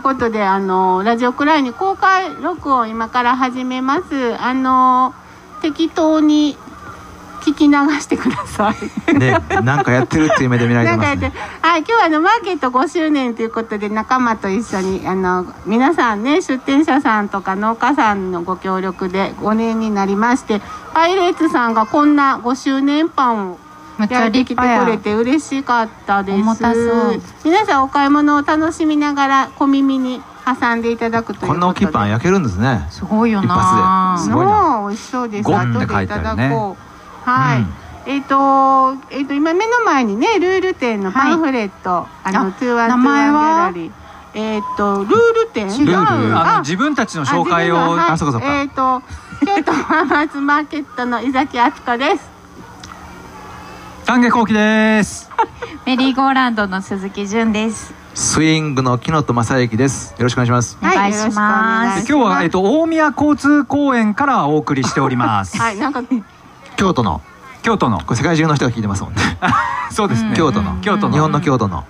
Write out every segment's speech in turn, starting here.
いうことであのラジオクライに公開録音今から始めます。あの適当に聞き流してください。ね、なんかやってるっていう目で見られてますね。はい今日はあのマーケット5周年ということで仲間と一緒にあの皆さんね出店者さんとか農家さんのご協力で5年になりましてパイレーツさんがこんな5周年パンをむっちゃや。ってきて立派やくれて嬉しかったです。重たそう皆さんお買い物を楽しみながら小耳に挟んでいただくということで。こんな大きいパン焼けるんですね。すごいよ一な発で。すごいな。の美味しそうです。ゴンって後でいただ書いてあるね。こう。はい、うん。えっ、と,、えっと今目の前にねルール店のパンフレット、あのあトゥーワントゥーワンギ名前は？ャラリー。えっ、とルール店？違う。ああの自分たちの紹介を。はい。あそうかそうか。えっ、と京都ファーマーズマーケットの井崎敦子です丹下幸喜です。メリーゴーランドの鈴木純です。スイングの木野正幸です。よろしくお願いします。お願いします。よろしくお願いし今日は、えっと、大宮交通公園からお送りしております、はいなんか京都の、京都の。これ世界中の人が聞いてますもんね。そうですね、京都の、京都の。日本の京都の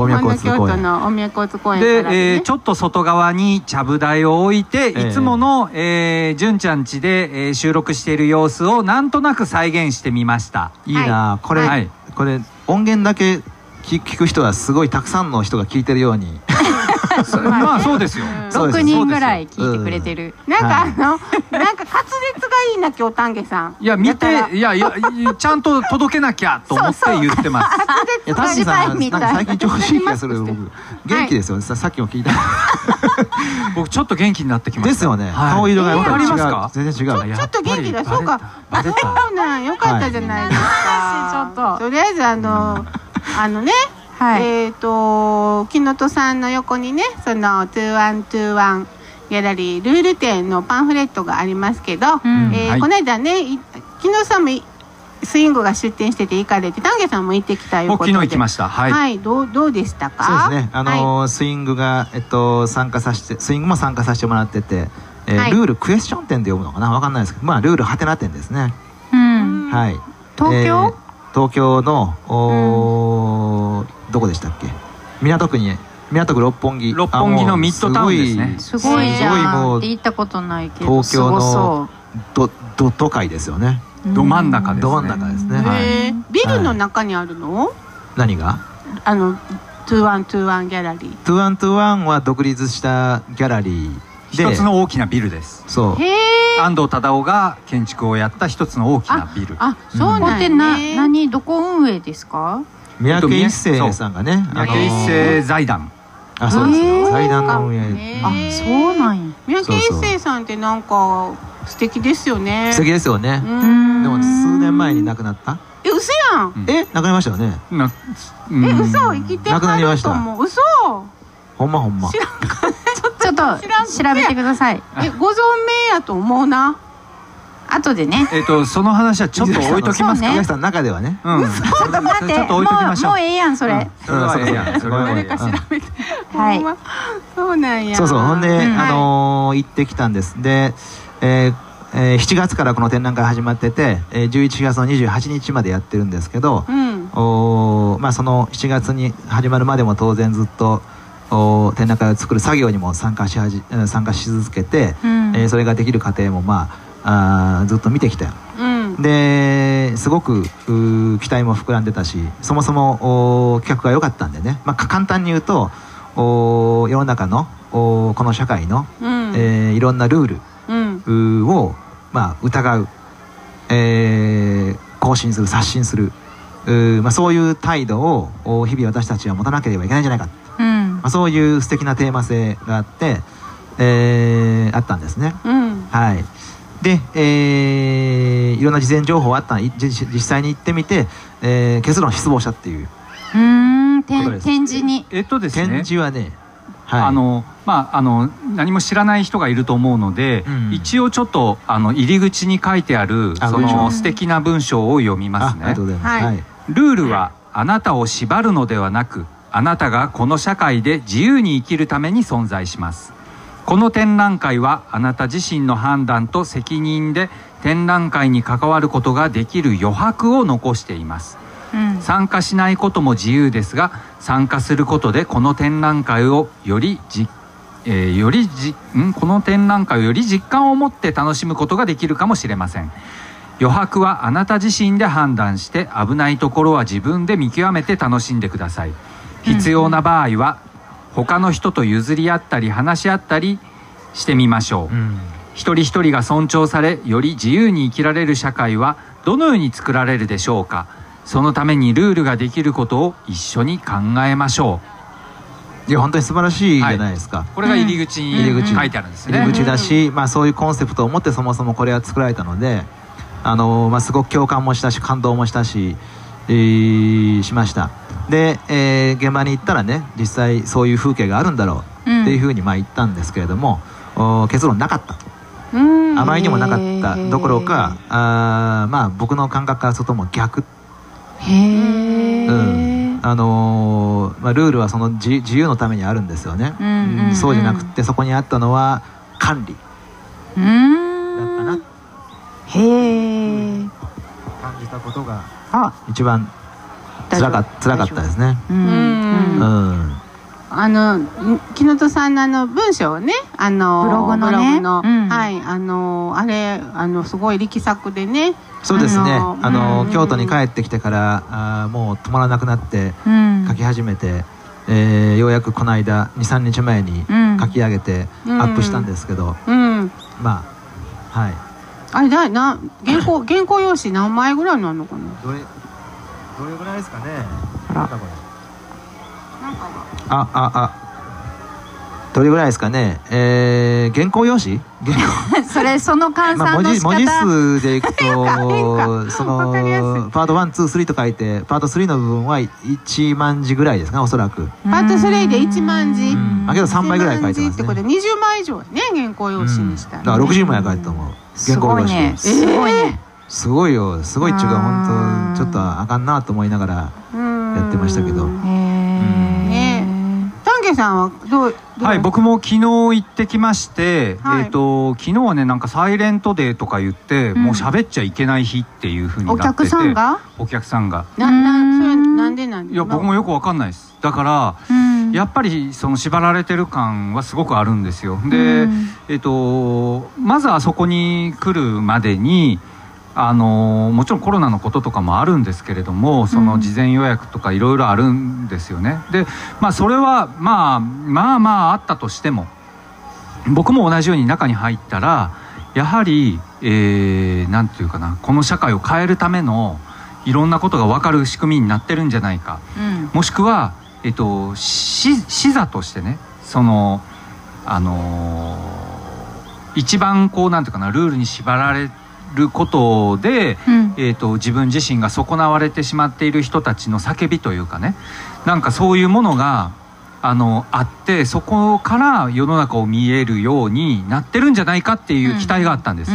大宮交通公京都園。の大宮交通公園で、えーちょっと外側にちゃぶ台を置いて、ええ。いつもの、えー、純ちゃん家で、えー収録している様子をなんとなく再現してみました。いいな、これ、はい。これ音源だけ聞聞く人はすごいたくさんの人が聞いてるように。まあそうですよ、そうです6人ぐらい聞いてくれてる。なんかあはいの、なんか滑舌がいいな今日丹下さん。いや見ていやいやちゃんと届けなきゃと思って言ってます。滑舌が丹下さん、なんみたい。か最近調子いい気がする。僕元気ですよ。ささっきも聞いた。僕ちょっと元気になってきました。ですよね。はい。顔色がわかりますか？全然違う。ちょっと元気だそうか。バレた。そうなんよかった。じゃない。ですか、ちょっと。とりあえずあの、あのね、はい。えっ、と木本さんの横にねその2121ギャラリールール店のパンフレットがありますけど、うん。はい。えーこの間ねい木野さんもいスイングが出店してて行かれて丹下さんも行ってきたいうことで。僕昨日行きました。はい、はい、どうどうでしたか？そうですね。あのーはい。スイングがえっと参加させてスイングも参加させてもらってて、えーはい。ルールクエスチョン店で読むのかな？わかんないですけど、まあルールハテナ店ですね。うん。はい。東京、えー東京のおーどこでしたっけ？港区に港区六本木。六本木のミッドタウンですねすごいじすごいゃもうんって言ったことないけど東京のどど都会ですよね。うど真ん中ですねど真ん中ですね。はい。えービルの中にあるの、何が？あの2121ギャラリーTwo One Two One は独立したギャラリーで、一つの大きなビルです。そう。安藤忠雄が建築をやった一つの大きなビル。あそうここってなん。やなね何どこ運営ですか？三宅一生さんがね、三宅一生財団。あそうです。よ。財団の運営。あそうなんや。三宅一生さんってなんか素敵ですよね。素敵ですよね。うん。でも数年前に亡くなった？え嘘やん。うんえ、亡くなりましたよね？なえうん嘘。生きて亡くなりはましたると思う。嘘。ほんまほんま。知らんかちょっと調べてください。えご存命やと思うな。後でね。えっとその話はちょっと置いときますか？そうね。宮崎さんの中ではね。うん。ちょっと待って。ちょっと置いときましょう。もうもうええやんそれ、うん。それはええやん。それはええ誰か調べてはい。そうなんや。そうそう。ほんで、うん。あのー行ってきたんです。で、えーえー7月からこの展覧会始まってて、えー11月の28日までやってるんですけど、うん。おーまあその7月に始まるまでも当然ずっと展覧会を作る作業にも参加し参加し続けて、うん。えーそれができる過程もまああーずっと見てきた。ようん。ですごく期待も膨らんでたしそもそも企画が良かったんでね、まあ、か簡単に言うとおー世の中のおーこの社会の、うん。えーいろんなルールうん。を、まあ、疑う、えー更新する刷新する。うーまあ、そういう態度をお日々私たちは持たなければいけないんじゃないか、あ、そういう素敵なテーマ性があって、えーあったんですね。うん。はい、で、えーいろんな事前情報あった。実際に行ってみて、えー結論失望したっていう。うーん展示に。えっとです展ね示はね、はい、あのまああの何も知らない人がいると思うので、うん。一応ちょっとあの入り口に書いてあるその素敵な文章を読みますね。あありがとう。ございます。はい。はい。ルールはあなたを縛るのではなくあなたがこの社会で自由に生きるために存在します。この展覧会はあなた自身の判断と責任で展覧会に関わることができる余白を残しています。うん。うん参加しないことも自由ですが参加することでこの展覧会をよりじ、えーよりじん？この展覧会をより実感を持って楽しむことができるかもしれません。余白はあなた自身で判断して危ないところは自分で見極めて楽しんでください必要な場合は他の人と譲り合ったり話し合ったりしてみましょう、うん。一人一人が尊重されより自由に生きられる社会はどのように作られるでしょうか。そのためにルールができることを一緒に考えましょいや本当に素晴らしいじゃないですか、うこれが入り口に入り口。書いてあるんですね、入り口だし、まあ、そういうコンセプトを持ってそもそもこれは作られたので、あのまあ、すごく共感もしたし感動もしたし、えーしましたで、えー現場に行ったらね実際そういう風景があるんだろうっていうふうにまあ言ったんですけれども、お結論なかった。とうん。あまりにもなかったどころかあーまあ僕の感覚からするともう逆。へえうん。あのーまあ、ルールはその自自由のためにあるんですよね、うんうんうんそうじゃなくってそこにあったのは管理。うだったな。へえ感じたことがあ一番辛か辛かったですね。ううん。うん。んあのん木本さんのあの文章をねあのブログのね。グのうん。はいあのあれあのすごい力作でねそうですね。あの京都に帰ってきてからあーもう止まらなくなってうん。書き始めて、えーようやくこの間23日前にうん。書き上げてアうん。ップしたんですけど、うん。まあはい。あれだな原稿原稿用紙何枚ぐらいなのかな？どれどれぐらいですかねなんだ。これあああ。どれぐらいですかね。えー、原稿用紙？それその換まあ、算の仕方。文字文字数でいくと そのパート123と書いてパート3の部分は1万字ぐらいですかねおそらく、パート3で1万字。うん、あけど3倍ぐらい書いて1万字ますねってことで20枚以上やね原稿用紙にしたら、だから60枚は書いてたと思う。原稿用紙す。ごいね。すごいよ。すごいっちゅうかうん本当ちょっとあかんなと思いながらやってましたけど。へえ丹下さんはどうはい、僕も昨日行ってきまして、はい。えっ、と昨日はねなんかサイレントデーとか言って、うん。もう喋っちゃいけない日っていう風になってて。お客さんが？お客さんが。ななそれなんでなんで？いや僕もよくわかんないです。だからうん。やっぱりその縛られてる感はすごくあるんですよ。で、うん。えっ、とまずあそこに来るまでにあのもちろんコロナのこととかもあるんですけれどもその事前予約とかいろいろあるんですよね。でまあそれはまあまあまああったとしても僕も同じように中に入ったらやはりえーていうかなこの社会を変えるためのいろんなことが分かる仕組みになってるんじゃないか。うん。もしくは、えっと、し視座としてねそのあのー一番こうなんていうかなルールに縛られることで、うん。えっと自分自身が損なわれてしまっている人たちの叫びというかね。なんかそういうものがあのあってそこから世の中を見えるようになってるんじゃないかっていう期待があったんです。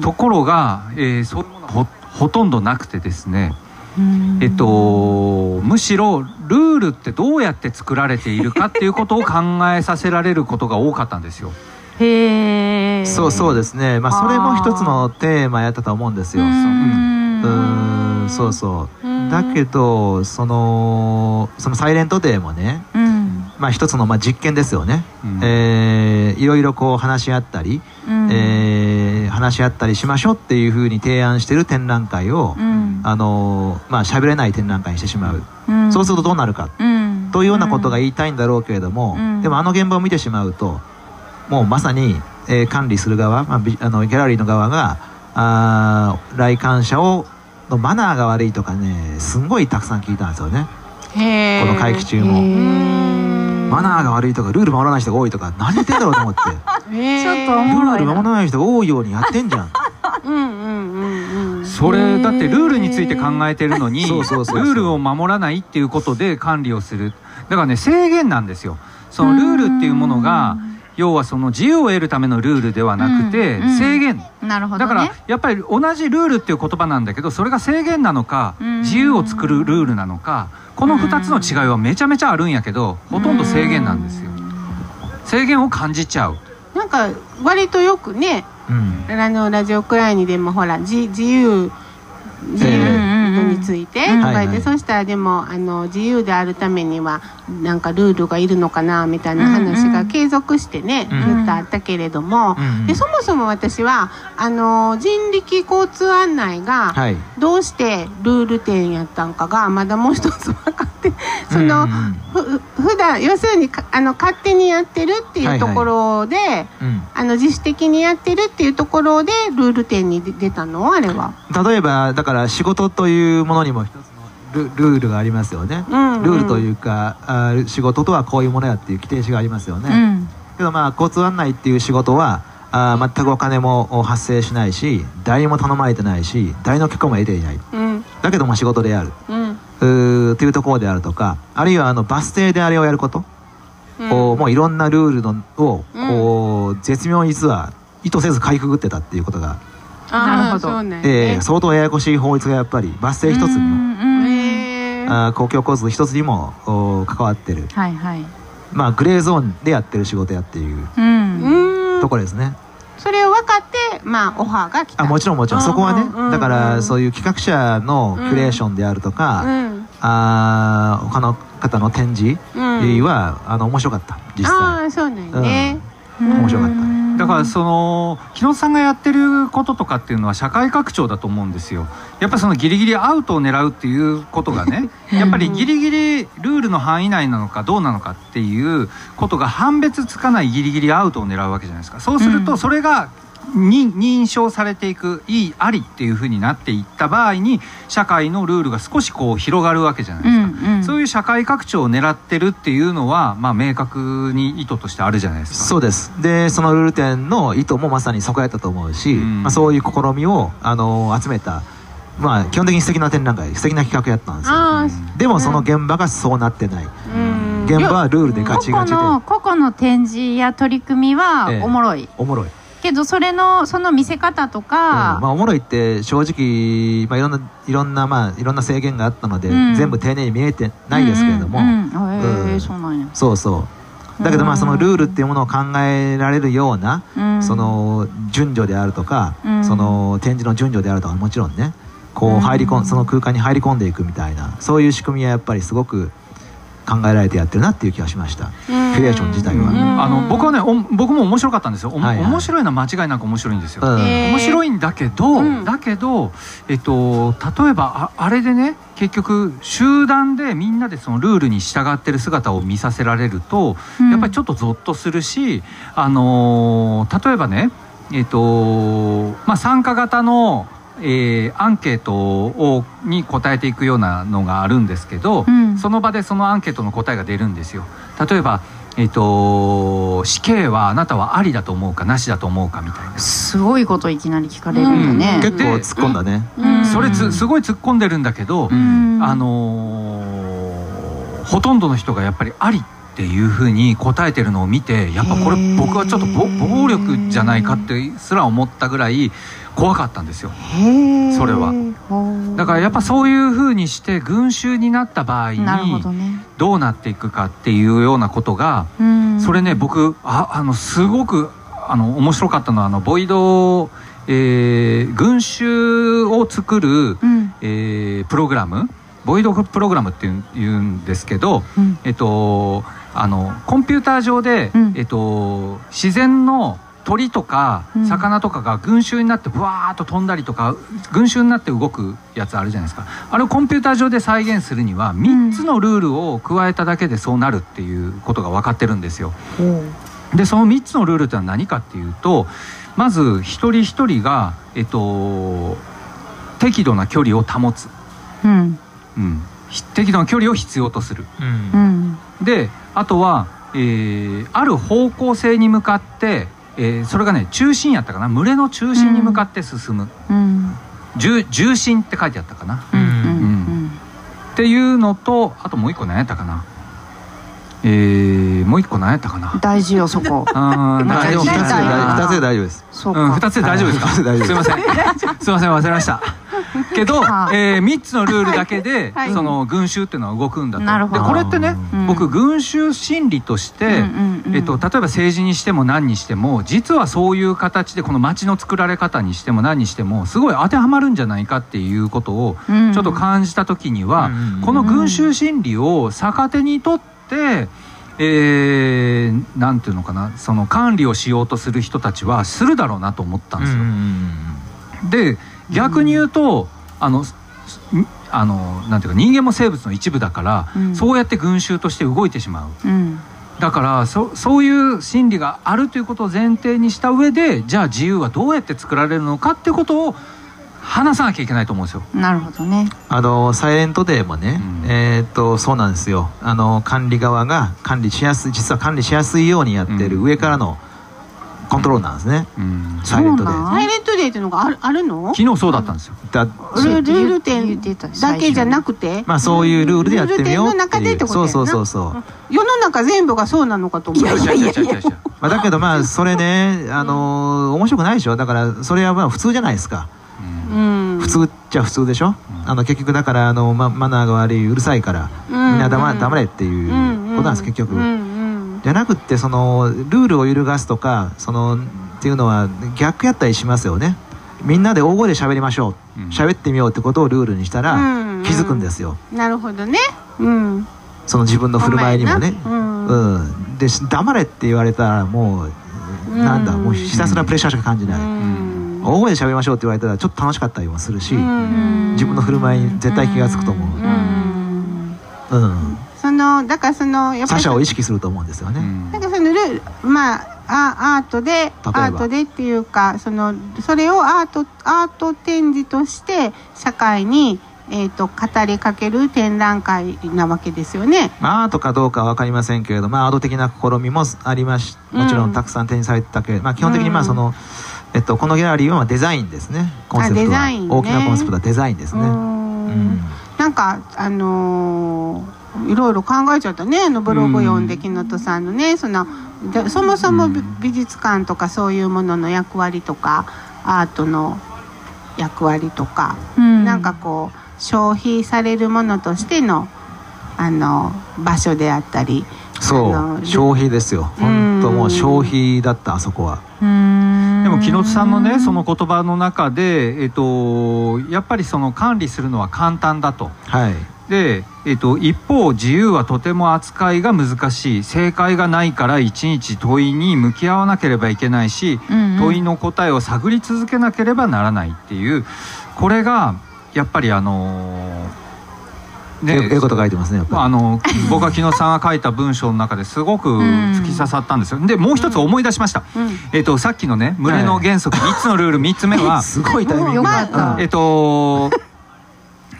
ところが、えーそういうものはほほとんどなくてですね、うん。えっと、むしろルールってどうやって作られているかっていうことを考えさせられることが多かったんですよ。へえそうそうでですね。まあそれも一つのテーマやったと思うんですよ。うそうん。うんそうそう。うん。だけどそのそのサイレントデーもねうん。まあ一つのまあ実験ですよね、うん。えーいろいろこう話し合ったり、うん。えー話し合ったりしましょうっていうふうに提案してる展覧会を、うん。あのーまあ喋れない展覧会にしてしまう、うん。そうするとどうなるか。うん。というようなことが言いたいんだろうけれども、うん。でもあの現場を見てしまうともうまさに、えー管理する側、まあ、ビあのギャラリーの側があー来館者をのマナーが悪いとかねすんごいたくさん聞いたんですよね。この会期中も。マナーが悪いとかルール守らない人が多いとか何言ってんだろうと思って。へー。ちょっとおルール守らない人が多いようにやってんじゃん。うんうんうんうん。それだってルールについて考えてるのにルそうそうそうそう。ールを守らないっていうことで管理をする。だからね制限なんですよ。そのルールっていうものが要はその自由を得るためのルールではなくてうんうん制限。なるほどね。だからやっぱり同じルールっていう言葉なんだけどそれが制限なのかうん。自由を作るルールなのかこの2つの違いはめちゃめちゃあるんやけどほとんど制限なんですよ。制限を感じちゃう。なんか割とよくねうん。あのラジオくらいにでもほら自自由自由について、うん。とかそしたらでもあの自由であるためにはなんかルールがいるのかなみたいな話が継続してね、うん。ずっとあったけれども、うんでそもそも私はあの人力交通案内がはい。どうしてルール点やったんかがまだもう一つ分かってその、うん。うんふ普段要するにかあの勝手にやってるっていうところで、うん。あの自主的にやってるっていうところでルール点に出出たの？あれは。例えばだから仕事というものにも一つのルルールがありますよね、うんうん。ルールというかあー仕事とはこういうものやっていう規定詞がありますよね、うん。けどまあ交通案内っていう仕事はあー全くお金も発生しないし誰にも頼まれてないし誰の許可も得ていない。うん。だけども仕事でやる。うん。うーというところであるとかあるいはあのバス停であれをやること、こうもういろんなルールのをこう、絶妙に実は意図せずかいくぐってたっていうことが、なるほど。ね。ー相当ややこしい法律がやっぱりバス停一つにも、公共交通一つにもお関わってる、はいはい。まあ、グレーゾーンでやってる仕事やっていううん。うんところですね。それを分かってまあオファーが来た。あもちろんもちろん。うんそこはねうんうんだからそういう企画者のキュレーションであるとか、うん。あー他の方の展示うん。は、あの面白かった実際。ああそうなんやね、面白かった。ねだからその木野さんがやってることとかっていうのは社会拡張だと思うんですよ。やっぱりそのギリギリアウトを狙うっていうことがねやっぱりギリギリルールの範囲内なのかどうなのかっていうことが判別つかないギリギリアウトを狙うわけじゃないですか。そうするとそれがに認証されていくいいありっていうふうになっていった場合に社会のルールが少しこう広がるわけじゃないですか、うんうん。そういう社会拡張を狙ってるっていうのは、まあ、明確に意図としてあるじゃないですか。そうです。でそのルール展の意図もまさにそこやったと思うし、うん。まあ、そういう試みを、あの集めた、まあ、基本的に素敵な展覧会素敵な企画やったんですよ。あでもその現場がそうなってない、現場はルールでガチ個ガチで々の個々の展示や取り組みはええ。おもろい、おもろいけどそれのその見せ方とか、うん。まあ、おもろいって正直、まあ、いろんないろんな、まあ、いろんな制限があったので、うん。全部丁寧に見えてないですけれども、そうなんや、そうそう。だけどまあそのルールっていうものを考えられるような、うん。その順序であるとか、うん。その展示の順序であるとかもちろんねこうんう入り込ん。その空間に入り込んでいくみたいなそういう仕組みはやっぱりすごく考えられてやってるなっていう気がしました、キュレーション自体は、うん。あの僕はねお僕も面白かったんですよ、おはいはい。面白いのは間違いなく面白いんですよ、面白いんだけど、うん。だけど、えっと、例えばああれでね結局集団でみんなでそのルールに従ってる姿を見させられると、うん。やっぱりちょっとゾッとするし、あのー例えばね、えっとまあ、参加型の、えーアンケートをに答えていくようなのがあるんですけど、うん。その場でそのアンケートの答えが出るんですよ。例えばえっと死刑はあなたはありだと思うかなしだと思うかみたいな。すごいこといきなり聞かれるんだね、結構突っ込んだね、うん。それつすごい突っ込んでるんだけど、うん。あのーほとんどの人がやっぱりあり。っていうふうに答えてるのを見てやっぱこれ僕はちょっとぼ暴力じゃないかってすら思ったぐらい怖かったんですよ。それは。だからやっぱそういうふうにして群衆になった場合にどうなっていくかっていうようなことがうん。それね僕ああのすごくあの面白かったのはあのボイド、えー群衆を作る、うん。えープログラムボイドプログラムっていうん言うんですけど、うん。えっと、あのコンピューター上で、うん。えっと、自然の鳥とかうん。魚とかが群衆になってブワーッと飛んだりとか群衆になって動くやつあるじゃないですか。あれをコンピューター上で再現するには3つのルールを加えただけでそうなるっていうことが分かってるんですよ。でその3つのルールってのは何かっていうとまず一人一人が、えっと、適度な距離を保つ、うん。うん、ひ適度な距離を必要とする。うん。うん。であとは、えーある方向性に向かって、えーそれがね中心やったかな。群れの中心に向かって進む、うん。重重心って書いてあったかな、うん。うん。っていうのとあともう一個何やったかなえー、もう一個何やったかな？大事よそこ。あああでも2つで大事だ大二つで大丈夫です。そうか、うん、2つで大丈夫ですか、すいません。すいません忘れました。けど、はあえ3つのルールだけで、はい。その群衆っていうのは動くんだと。なるほど。でこれってね、うん。僕群衆心理として、えっと、例えば政治にしても何にしても実はそういう形でこの街の作られ方にしても何にしてもすごい当てはまるんじゃないかっていうことをうん。ちょっと感じた時には、うん。この群衆心理を逆手にとって、えーなんていうのかなその管理をしようとする人たちはするだろうなと思ったんですよ。で逆に言うと、あのあのなんていうか人間も生物の一部だから、うんそうやって群衆として動いてしまう。うんだからそそういう心理があるということを前提にした上でじゃあ自由はどうやって作られるのかっていうことを話さなきゃいけないと思うんですよ。なるほどね。あのサイレントデーもね、うん。えーっとそうなんですよ。あの管理側が管理しやすい実は管理しやすいようにやってるうん。上からのコントロールなんですね、うん。サイレントデー。サイレントデーっていうのがあるあるの？昨日そうだったんですよ。だルルール言点ってただけじゃなくて？まあそういうルールでやってみようってルール点の中でいうそうってことやな。そうそうそう、世の中全部がそうなのかと思う。いやいやいやいやいや。まあ、だけどまあそれね、あのー面白くないでしょ。だからそれはまあ普通じゃないですか。うん普通っちゃ普通でしょ、あの結局だからあの、ま、マナーが悪いうるさいから、うんみんな黙黙れっていうことなんです、結局、うんうん。じゃなくってそのルールを揺るがすとかそのっていうのは逆やったりしますよね。みんなで大声で喋りましょう。うん。喋、ってみようってことをルールにしたらうん。気づくんですよ。なるほどね。うん。その自分の振る舞いにもね。うん。うん。で黙れって言われたらもうなんだもうひたすらプレッシャーしか感じない、うん大声で喋りましょうって言われたらちょっと楽しかったりもするし、うん。自分の振る舞いに絶対気がつくと思う、うん。うん。そのだからそのやっぱり他者を意識すると思うんですよね、なんかそのルールまああアートでアば。ートでっていうかそのそれをアートアート展示として社会に、えー、と語りかける展覧会なわけですよね。まあアートかどうかは分かりませんけれど、まあ、アート的な試みもありましもちろんたくさん展示されてたけれど、まあ、基本的にまあその、えっと、このギャラリーはまあデザインですね。コンセプトは、デザインね。大きなコンセプトはデザインですね、んん。なんかあのーいろいろ考えちゃったね。あのブログ読んで木本さんのねそのでそもそも美美術館とかそういうものの役割とかアートの役割とか、うん。なんかこう消費されるものとしてのあの場所であったりそう消費ですよ。本当もう消費だったあそこは。うん。でも木本さんのねその言葉の中で、えっと、やっぱりその管理するのは簡単だと。はい。で、えっと、一方自由はとても扱いが難しい。正解がないからいちいち問いに向き合わなければいけないし、うんうん。問いの答えを探り続けなければならないっていう。これがやっぱりあのーえええこと書いてますねあの僕は木野さんが書いた文章の中ですごく突き刺さったんですよ。でもう一つ思い出しました。うん。えっとさっきのね群れの原則3つのルール3つ目は すごいタイミングよかった。えっと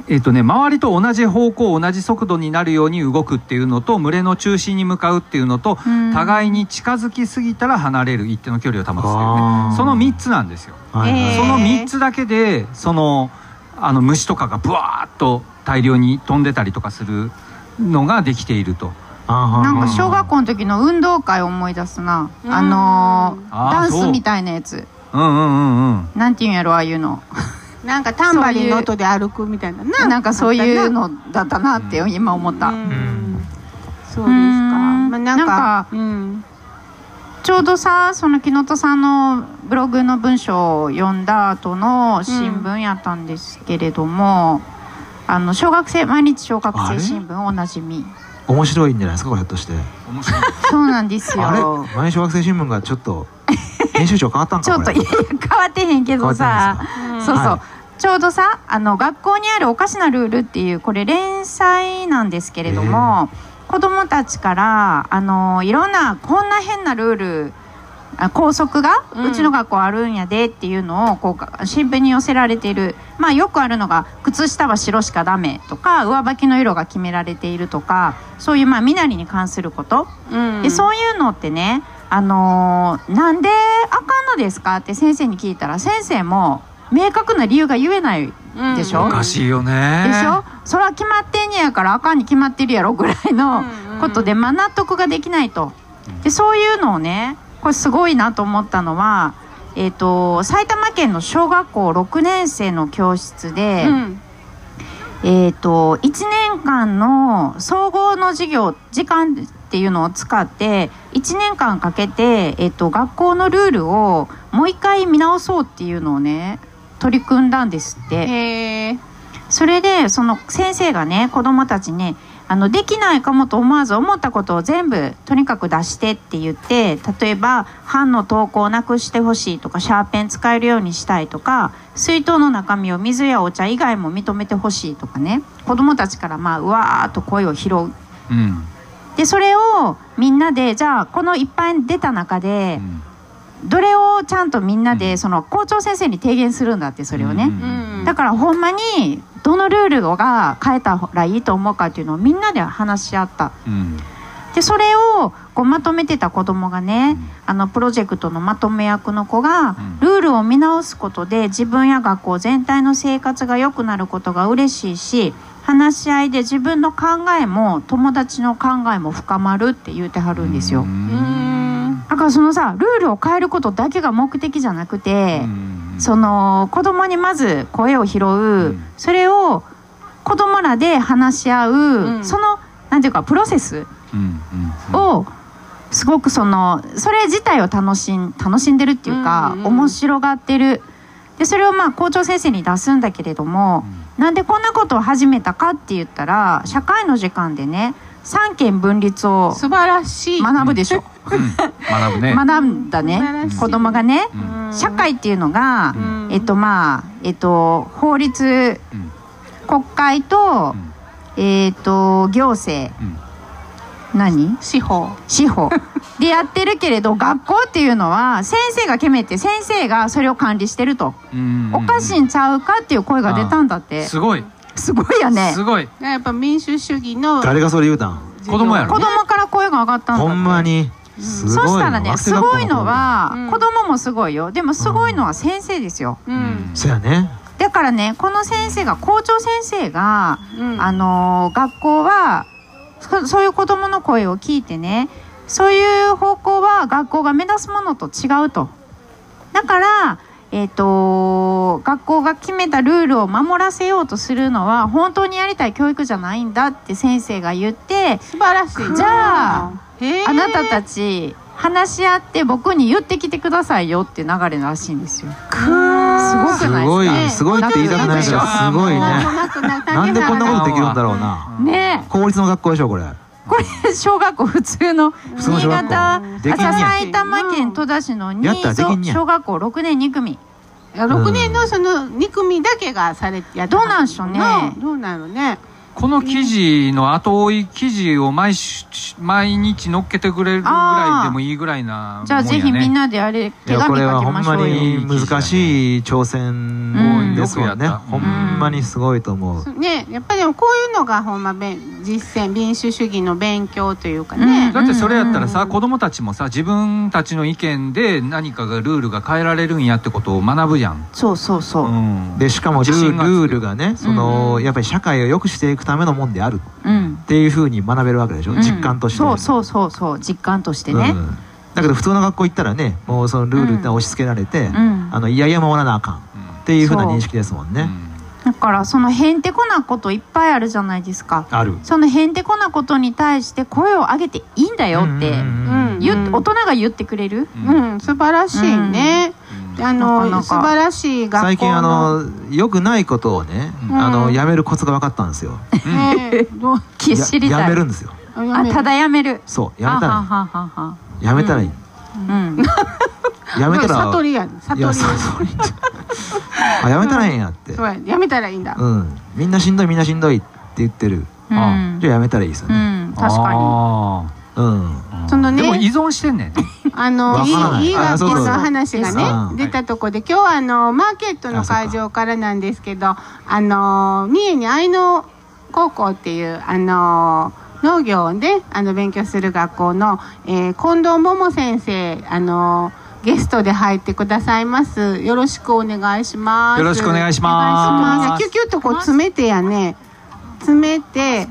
えっとね周りと同じ方向同じ速度になるように動くっていうのと群れの中心に向かうっていうのとうん。互いに近づきすぎたら離れる一定の距離を保つっていうね。その3つなんですよ。はいその3つだけでそのあの虫とかがブワーッと大量に飛んでたりとかするのができていると。なんか小学校の時の運動会を思い出すな。うん。あのーあーダンスみたいなやつ。うんう。んうんうん。なんていうんやろああいうの。なんかタンバリンの音で歩くみたいなな。なんかそういうのだったなって今思った。うん。そうですか。うん。まあなんかなんかうん。ちょうどさその木本さんのブログの文章を読んだ後の新聞やったんですけれども、あの小学生毎日小学生新聞おなじみ。面白いんじゃないですかこれひょっとして。面白い。そうなんですあれ？よ毎日小学生新聞がちょっと編集長変わったんかちょっといやいや変わってへんけどさ。そうそう、はい。ちょうどさあの学校にあるおかしなルールっていうこれ連載なんですけれども、子どもたちからあのいろんなこんな変なルールあ校則がうん。うちの学校あるんやでっていうのをこう新聞に寄せられている。まあよくあるのが靴下は白しかダメとか上履きの色が決められているとかそういうまあ身なりに関すること。うん。でそういうのってね、あのーなんであかんのですかって先生に聞いたら先生も明確な理由が言えないでしょ？おかしいよね。でしょ？それは決まってんねやからあかんに決まってるやろぐらいのことで、まあ、納得ができないと。でそういうのをねこれすごいなと思ったのはえー、と埼玉県の小学校6年生の教室で、うんえー、と1年間の総合の授業時間っていうのを使って1年間かけて、えー、と学校のルールをもう一回見直そうっていうのをね取り組んだんですって。それでその先生がね子どもたちにあのできないかもと思わず思ったことを全部とにかく出してって言って例えば版の投稿をなくしてほしいとかシャーペン使えるようにしたいとか水筒の中身を水やお茶以外も認めてほしいとかね。子どもたちからまあうわーっと声を拾う。うん。でそれをみんなでじゃあこのいっぱい出た中でうん。どれをちゃんとみんなうん。でその校長先生に提言するんだってそれをね。うん。だからほんまにどのルールが変えたらいいと思うかっていうのをみんなで話し合った。うん。でそれをこうまとめてた子供がね、あのプロジェクトのまとめ役の子が、うん。ルールを見直すことで自分や学校全体の生活が良くなることが嬉しいし話し合いで自分の考えも友達の考えも深まるって言うてはるんですよ、だからそのさルールを変えることだけが目的じゃなくて、うんその子供にまず声を拾う、ん。それを子供らで話し合う、うん。そのなんていうかプロセスをすごくそのそれ自体を楽しん楽しんでるっていうか、うんうん。面白がってる。でそれをまあ校長先生に出すんだけれども、なんでこんなことを始めたかって言ったら社会の時間でね三権分立を素晴らしい。学ぶでしょ、うん。学ぶね。学んだね。子供がね、うん。社会っていうのが、うん。えっとまあえっと法律うん。国会と、えっと行政。うん。何？司法。司法。でやってるけれど学校っていうのは先生が決めて先生がそれを管理してると、うん。おかしいんちゃうかっていう声が出たんだって。すごいすごいよね。すごい。やっぱ民主主義の誰がそれ言うたん？子供やろ子供から声が上がったんだって。ほんまに。すごいそしたらねすごいのは、うん。子供もすごいよ。でもすごいのは先生ですよ、うん。そやね。だからねこの先生が校長先生が、うん。あのー学校はそそういう子供の声を聞いてねそういう方向は学校が目指すものと違うと。だからえっ、と学校が決めたルールを守らせようとするのは本当にやりたい教育じゃないんだって先生が言って素晴らしい。じゃああなたたち話し合って僕に言ってきてくださいよって流れらしいんですよ。すごくすないごいですか？すごいって言いたくないけどすごいね。なんでこんなことできるんだろうな。ね。公立の学校でしょこれこれ小学校普通の新潟埼玉県戸田市の小学校6年2組。いや6年のその2組だけがされてやどうなんでしょうね。どうなのね。この記事の後追い記事を毎週毎日載っけてくれるぐらいでもいいぐらいなじゃあぜひみんなであれい手紙やこれはほんま書きましょうよ。に難しい挑戦ですもんねうん。ほんまにすごいと思う。ねやっぱりこういうのがほんまべん実践民主主義の勉強というかね、だってそれやったらさ、うん子供たちもさ自分たちの意見で何かがルールが変えられるんやってことを学ぶじゃん、そうそうそう。う、ん。でしかもルールールがねそのやっぱり社会を良くしていくためのもんである。うん。っていうふうに学べるわけでしょ？うん。実感としてそうそうそうそう。実感としてね、うん。だけど普通の学校行ったらねもうそのルールって押し付けられて、ん。あのいやいや守らなあかんっていうふうな認識ですもんね、だからそのへんてこなこといっぱいあるじゃないですか。ある。そのへんてこなことに対して声を上げていいんだよって大人が言ってくれる、うん、素晴らしいね、あのなかなか。素晴らしい学校の。最近あの良くないことをね、うん。あのやめるコツが分かったんですよ、ねどう？き知りたい。ややめるんですよ。やめる。あただやめる。そうやめたらいははははは。いやめたらいい、うん やめたら悟りや悟りいやそうそうあやめたらいいんやって。そうややめたらいいんだ、うん。みんなしんどいみんなしんどいって言ってる、うん。じゃあやめたらいいですようねん確かかうん、にそのねでも依存してんねん。ねあのい。いいい学校の話がねうん。出たとこで今日はあのマーケットの会場からなんですけどあの三重に愛野高校っていうあの農業をねあの勉強する学校の、えー近藤桃先生あのゲストで入ってくださいます。よろしくお願いします。よろしくお願いします。キュキュッとこう詰めてやね。詰めて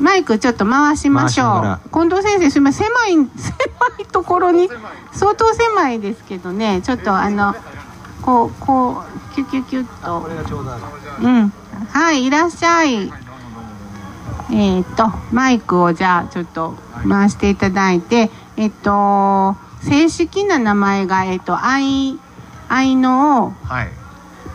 マイクちょっと回しましょう。近藤先生すみません。狭い狭いところに相当狭いですけどね。ちょっとあのこうこうキュキュキュッと。うん。はいいらっしゃい。えっ、とマイクをじゃあちょっと回していただいて。えっ、と正式な名前がえっ、と愛愛のはい。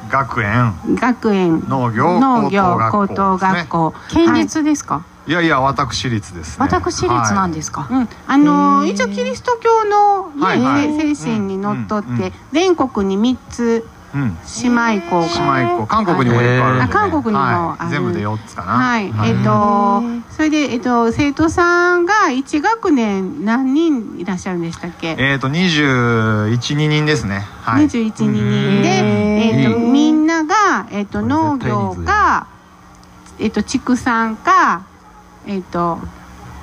学園。学園農業農業高等学学校県立ですか、いやい。や私立ですね。私立なんですか、うん、あの一応キリスト教の、ねはいはい。精神にのっとって、うんうん全国に3つ姉妹校が、姉妹校。韓国にもいっぱいあるんで、ね、あ韓国にもはい。全部で4つかな。はい、えっ、へとーそれでえっ、と生徒さんが1学年何人いらっしゃるんでしたっけ、えっ、と212人ですね。はい。21人で、えっ、とみんながえっ、と農業かえっ、と畜産かえっ、と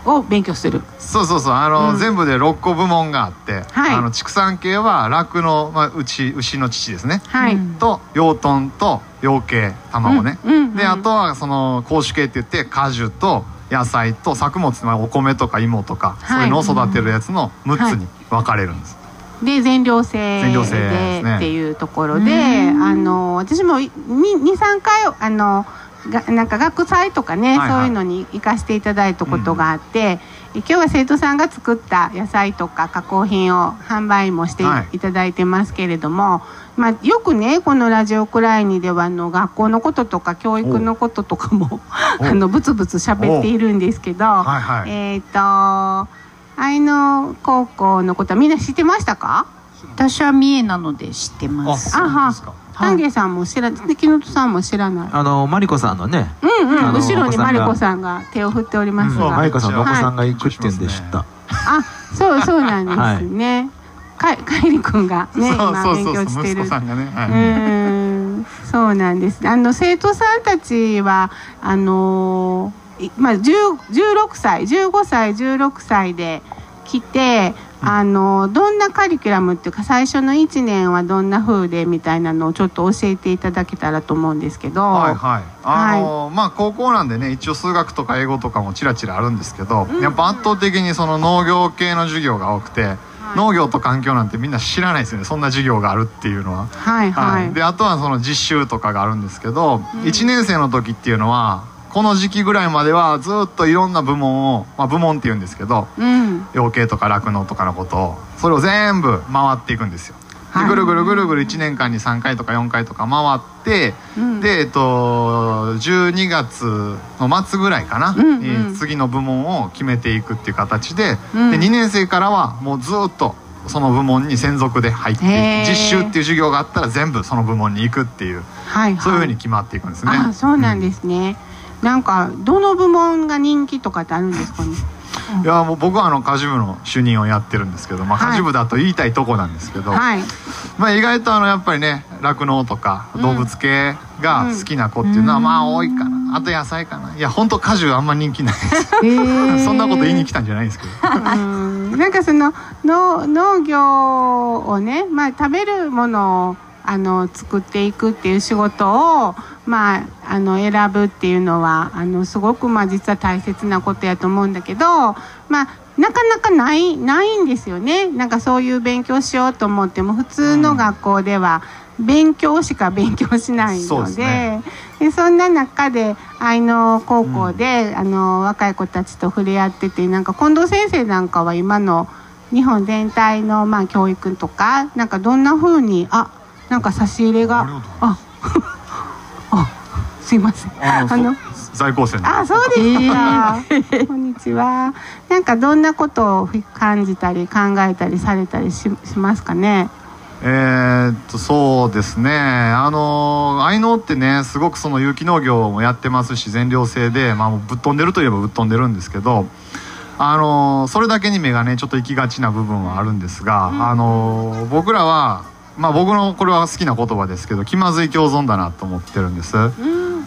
を勉強する。そうそうそう。あの、うん。全部で6個部門があって、はい。あの畜産系は酪農、まあ、牛牛の乳ですね。はい。うんと養豚と養鶏卵ね、うんうんであとはその公主系って言って果樹と野菜と作物まあお米とか芋とか、はい。そういうのを育てるやつの6つに分かれるんです、で全寮制全寮制ですね。でっていうところで、あの私も23回あのがなんか学祭とかね、はいはい。そういうのに行かせていただいたことがあって、今日は生徒さんが作った野菜とか加工品を販売もしてはい。いただいてますけれども、まあ、よくねこのラジオクライニではあの学校のこととか教育のこととかも あのブツブツ喋っているんですけど、はいはい。えっ、と愛野高校のことはみんな知ってましたか？私は三重なので知ってます。あはですか丹下さんも知らないで木本さんも知らない。あのマリコさんのね。うんうん後ろにマリコさんが手を振っておりますが、マリコさんのお子さんが行くってんで知った、あそうそうなんですね、かかいりくんがね今勉強してる。うーんそうなんです。あの生徒さんたちはあのいまあ10 16歳、15歳、16歳で来て、あのどんなカリキュラムっていうか最初の1年はどんな風でみたいなのをちょっと教えていただけたらと思うんですけど。はいはい。あのまあ高校なんでね一応数学とか英語とかもちらちらあるんですけど、やっぱ圧倒的にその農業系の授業が多くて、農業と環境なんてみんな知らないですよね。そんな授業があるっていうのは。はいはい。であとはその実習とかがあるんですけど、1年生の時っていうのはこの時期ぐらいまではずっといろんな部門を、まあ、部門っていうんですけどうん。養鶏とか酪農とかのことをそれを全部回っていくんですよ。ではいぐるぐるぐるぐる1年間に3回とか4回とか回って、うんで、えっと、12月の末ぐらいかな、うんうんえー次の部門を決めていくっていう形で,、うんで2年生からはもうずっとその部門に専属で入って実習っていう授業があったら全部その部門に行くっていうはいはい。そういうふうに決まっていくんですね。あそうなんですね。なんかどの部門が人気とかってあるんですかね？いやもう僕はあの果樹部の主任をやってるんですけど、まあ、はい。果樹部だと言いたいとこなんですけど、はい。まあ、意外とあのやっぱりね酪農とかうん。動物系が好きな子っていうのはまあ多いかな。あと野菜かな。いや本当果樹あんま人気ないです。そんなこと言いに来たんじゃないんですけど。うん。なんかその農農業をね、まあ、食べるものをあの作っていくっていう仕事を、まあ、あの選ぶっていうのはあのすごくまあ実は大切なことやと思うんだけど、まあ、なかなかないないんですよねなんかそういう勉強しようと思っても普通の学校では勉強しか勉強しないそうので。ですねでそんな中で愛の高校で、あの若い子たちと触れ合っててなんか近藤先生なんかは今の日本全体の、まあ、教育とかなんかどんな風にあなんか差し入れがあ あすいません。あの在校生の。あそうですか、こんにちは。なんかどんなことを感じたり考えたりされたりししますかね？えーっとそうですね。あの愛農ってねすごくその有機農業もやってますし全寮制で、まあ、ぶっ飛んでるといえばぶっ飛んでるんですけどあのそれだけに目がねちょっと行きがちな部分はあるんですが、あの僕らはまあ僕のこれは好きな言葉ですけど気まずい共存だなと思ってるんです。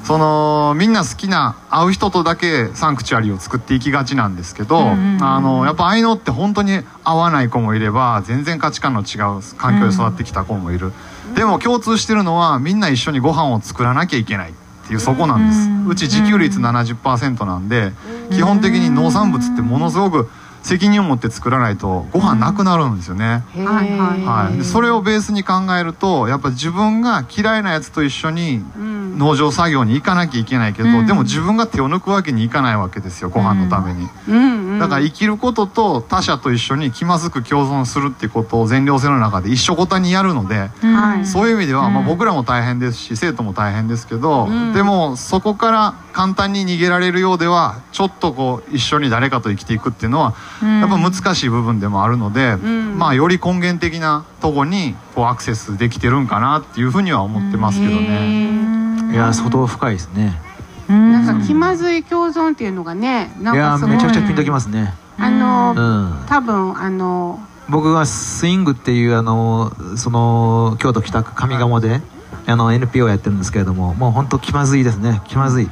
そのみんな好きな会う人とだけサンクチュアリを作っていきがちなんですけど、あのやっぱ愛のって本当に合わない子もいれば全然価値観の違う環境で育ってきた子もいる、でも共通してるのはみんな一緒にご飯を作らなきゃいけないっていうそこなんです、うち自給率70%なんで基本的に農産物ってものすごく責任を持って作らないとご飯なくなるんですよね、へーはいはい。はい、でそれをベースに考えるとやっぱ自分が嫌いなやつと一緒にうん。農場作業に行かなきゃいけないけど、うん。でも自分が手を抜くわけにいかないわけですよご飯のために、うん。うん。だから生きることと他者と一緒に気まずく共存するっていうことを全寮制の中で一緒ごたにやるので、はい。そういう意味では、うん。まあ、僕らも大変ですし生徒も大変ですけど、うん。でもそこから簡単に逃げられるようではちょっとこう一緒に誰かと生きていくっていうのはやっぱ難しい部分でもあるので、ん。まあより根源的なとこにこうアクセスできてるんかなっていうふうには思ってますけどね。いや相当深いですね。なんか気まずい共存っていうのがねないんやかすごい。めちゃくちゃピンときますね。あの、うん。多分あの僕がスイングっていうあのその京都北区上賀茂であの NPO やってるんですけれどももう本当気まずいですね。気まずい、うん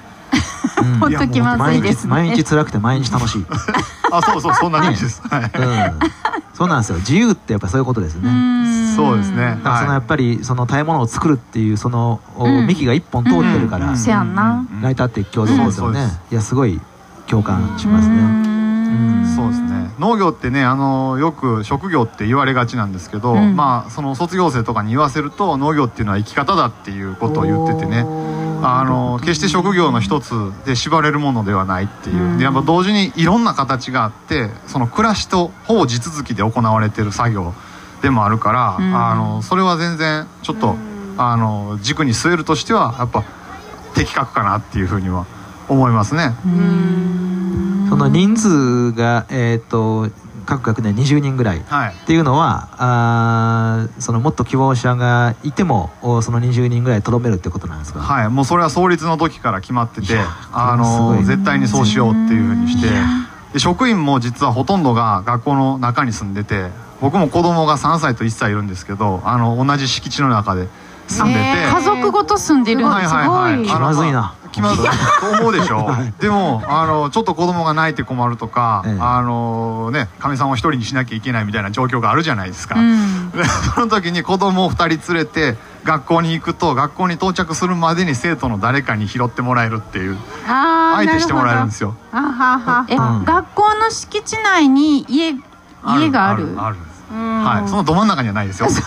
本当気まずいですね。毎日毎日辛くて毎日楽しい、うん、あそうそうそんな感じです。はい。そうなんですよ。自由ってやっぱそういうことですよね、そうですね。だからそのやっぱりその食べ物を作るっていうその、幹が一本通ってるから、うんせやんな成り立って共存ですよね、いやすごい共感しますね、うんそうですね農業ってねあのよく職業って言われがちなんですけど、うんまあその卒業生とかに言わせると農業っていうのは生き方だっていうことを言っててねあの決して職業の一つで縛れるものではないっていう、でやっぱ同時にいろんな形があってその暮らしとほぼ地続きで行われてる作業でもあるから、うん。あのそれは全然ちょっと、あの軸に据えるとしてはやっぱ的確かなっていうふうには思いますね。その人数が、えー、と各学年20人ぐらい。はい。っていうのはあーそのもっと希望者がいてもおその20人ぐらいとどめるってことなんですか、はい、もうそれは創立の時から決まっててあの絶対にそうしようっていうふうにして。で職員も実はほとんどが学校の中に住んでて僕も子供が3歳と1歳いるんですけどあの同じ敷地の中で住んでて、へ家族ごと住んでる。んはいですはい。気まずいな。気まずい。と思うでしょ、はい。でもあのちょっと子供が泣いて困るとか、ええ。あのねかみさんを一人にしなきゃいけないみたいな状況があるじゃないですか、うん。でその時に子供を2人連れて学校に行くと学校に到着するまでに生徒の誰かに拾ってもらえるっていう相手してもらえるんですよ。あはは。え、うん。学校の敷地内に家家がある？あるんですうんはい、そのど真ん中にはないですよ。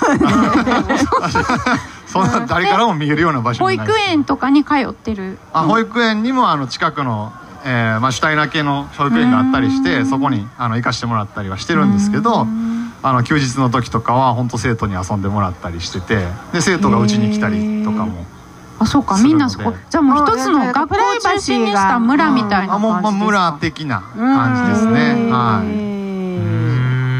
そんな 誰からも見えるような場所保にはないです。育園とかに通ってる。あ、保育園にもあの近くの、えーまあ主体な系の保育園があったりして、そこにあの行かしてもらったりはしてるんですけど、あの休日の時とかは本当生徒に遊んでもらったりしてて、で生徒がうちに来たりとかも。あそうか。みんなそこじゃあもう一つの学校を中心にした村みたいなあ、もうまあ感じです村か的な感じですね。はい。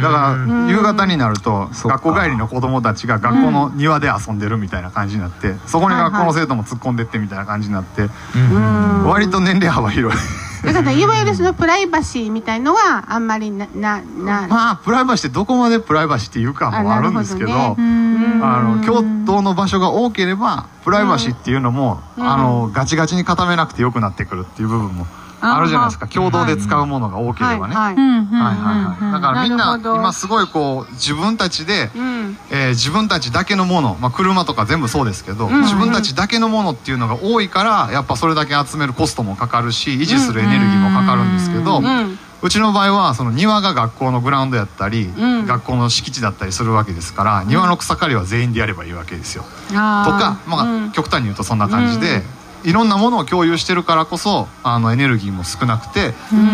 だから夕方になると学校帰りの子供たちが学校の庭で遊んでるみたいな感じになってそこに学校の生徒も突っ込んでってみたいな感じになってうん。割と年齢幅広い。だからいわゆるそのプライバシーみたいのはあんまりなななまあプライバシーってどこまでプライバシーっていうかもあるんですけどあの共同の場所が多ければプライバシーっていうのも、あのガチガチに固めなくてよくなってくるっていう部分もあるじゃないですか。あ共同で使うものが多ければね、はいうんうんうんはいはいはい、だからみんな今すごいこう自分たちで、うん。えー自分たちだけのもの、まあ、車とか全部そうですけど、ん自分たちだけのものっていうのが多いからやっぱそれだけ集めるコストもかかるし維持するエネルギーもかかるんですけど、ううんちの場合はその庭が学校のグラウンドやったり、ん。学校の敷地だったりするわけですから庭の草刈りは全員でやればいいわけですよ。とか、まあうん。極端に言うとそんな感じで、いろんなものを共有してるからこそあのエネルギーも少なくて、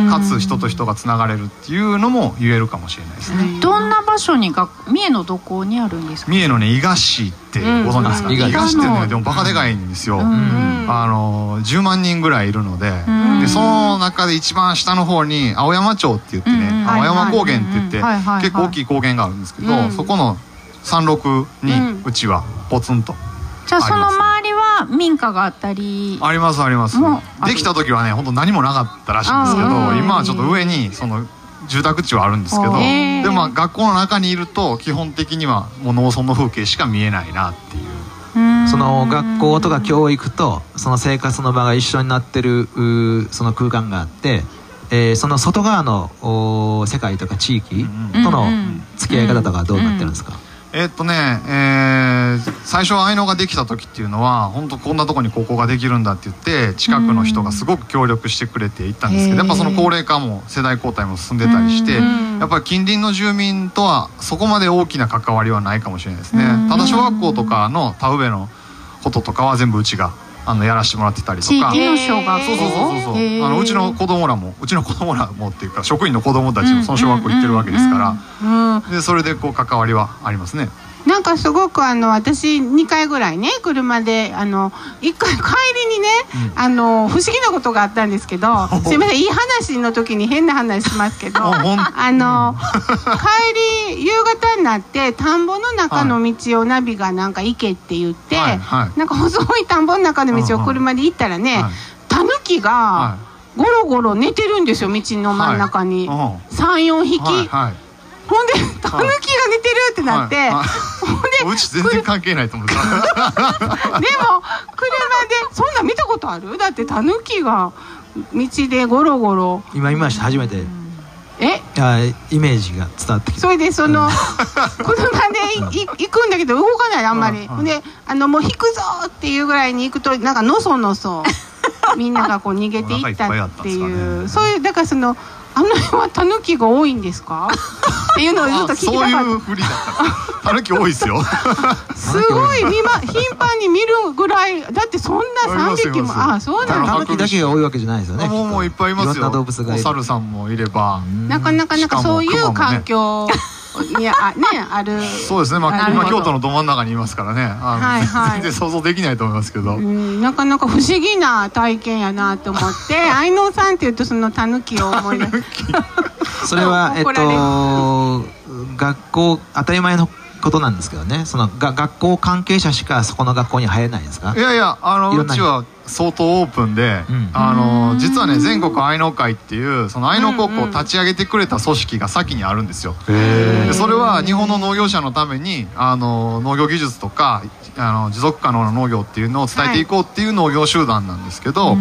かつ人と人がつながれるっていうのも言えるかもしれないですね。どんな場所に学三重のどこにあるんですか？三重のね伊賀市ってご存知ですか、うん。伊賀市ってねうんでもバカでかいんですよ、うんあの10万人ぐらいいるので,、ん。でその中で一番下の方に青山町って言ってね、青山高原って言って、結構大きい高原があるんですけど、うん。そこの山麓にうちはポツンとじゃあその周りは民家があったりありますあります。できた時はね本当何もなかったらしいんですけど今はちょっと上にその住宅地はあるんですけどでもまあ学校の中にいると基本的にはもう農村の風景しか見えないなっていう。うん。その学校とか教育とその生活の場が一緒になってるその空間があって、えーその外側のお世界とか地域うんとのうん。付き合い方とかはどうなってるんですか、えっとね、えー最初愛のができた時っていうのは本当こんなとこに高校ができるんだって言って近くの人がすごく協力してくれて行ったんですけどやっぱその高齢化も世代交代も進んでたりしてうんやっぱり近隣の住民とはそこまで大きな関わりはないかもしれないですね。ただ小学校とかの田植えのこととかは全部うちがあのやらせてもらってたりとか。地域の小学校？そうそうそうそう。あのうちの子供らもうちの子供らもっていうか職員の子供たちもその小学校行ってるわけですから。うん。でそれでこう関わりはありますねなんかすごくあの私2回ぐらいね車であの1回帰りにね、あの不思議なことがあったんですけどすいませんいい話の時に変な話しますけど あの帰り夕方になって田んぼの中の道をナビがなんか行けって言って、はい。はい。なんか細い田んぼの中の道を車で行ったらね、はい。タヌキがはゴロゴロ寝てるんですよ道の真ん中に、はい。34匹、はい。はいほんでタヌキが寝てるってなって、はいはい。ほんでうち全然関係ないと思う。でも車でそんなん見たことある？だってタヌキが道でゴロゴロ。今見ました。初めて。え？あイメージが伝わってきた。それでその車で行くんだけど動かないあんまり、であのもう引くぞっていうぐらいに行くとなんかのそのそ みんながこう逃げていったっていう。ね。そういうだからそのあの辺はタヌキが多いんですか？っていうのをずっと聞きたかそうったいうふりだった。たぬき多いですよ。すごい見、ま、頻繁に見るぐらいだってそんな3あります匹もあそうなんだタヌキだけが多いわけじゃないですよねもうもういっぱいいますよ。いろんな動物がいる。お猿さんもいれば。なかなかなんかそういう環境 いやあねある。そうですね、まあ、今京都のど真ん中にいますからね。あの、はいはい。全然想像できないと思いますけど、うんなかなか不思議な体験やなと思って 愛能さんっていうとそのタヌキを思い出す。それは えっと学校当たり前のことなんですけどね。そのが学校関係者しかそこの学校に入れないんですか？いやいやあのうんちは相当オープンで、うん。あの実はね全国愛農会っていうその愛農高校を立ち上げてくれた組織が先にあるんですよ。でそれは日本の農業者のためにあの農業技術とかあの持続可能な農業っていうのを伝えていこうっていう農業集団なんですけど、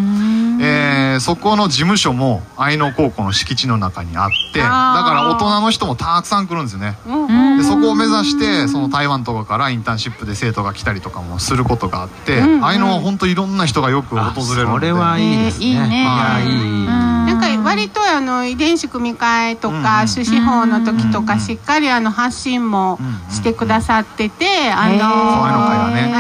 えーそこの事務所も愛農高校の敷地の中にあってだから大人の人もたくさん来るんですよね。でそこを目指してその台湾とかからインターンシップで生徒が来たりとかもすることがあって、愛農は本当いろんな人がよく訪れるので。それはいいですね。いいいなん。か割とあの遺伝子組み換えとかうん種子法の時とうんかしっかりあの発信もしてくださってて愛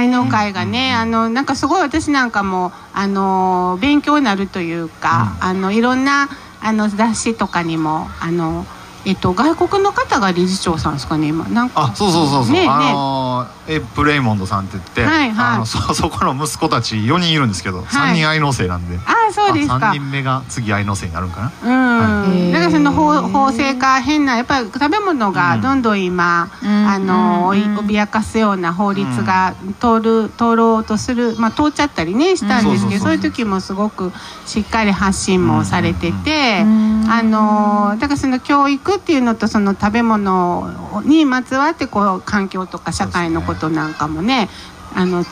農会がね。あのなんかすごい私なんかもあの勉強になるというかあのいろんなあの雑誌とかにもあのえっと外国の方が理事長さんですかね今。なんかあそうそうそうそう、ねえねえ。あのーエプレイモンドさんって言って、はいはい。あのそそこの息子たち4人いるんですけど、3人愛農生なんであそうですか。3人目が次愛農生になるんかな。うん、い。だからその法法制化変なやっぱり食べ物がどんどん今、うん。あの、うん。おい脅かすような法律が通る通ろうとするまあ通っちゃったりねしたんですけど、うんそういう時もすごくしっかり発信もされてて、うん。あのだからその教育っていうのとその食べ物にまつわってこう環境とか社会のことなんかもねあのし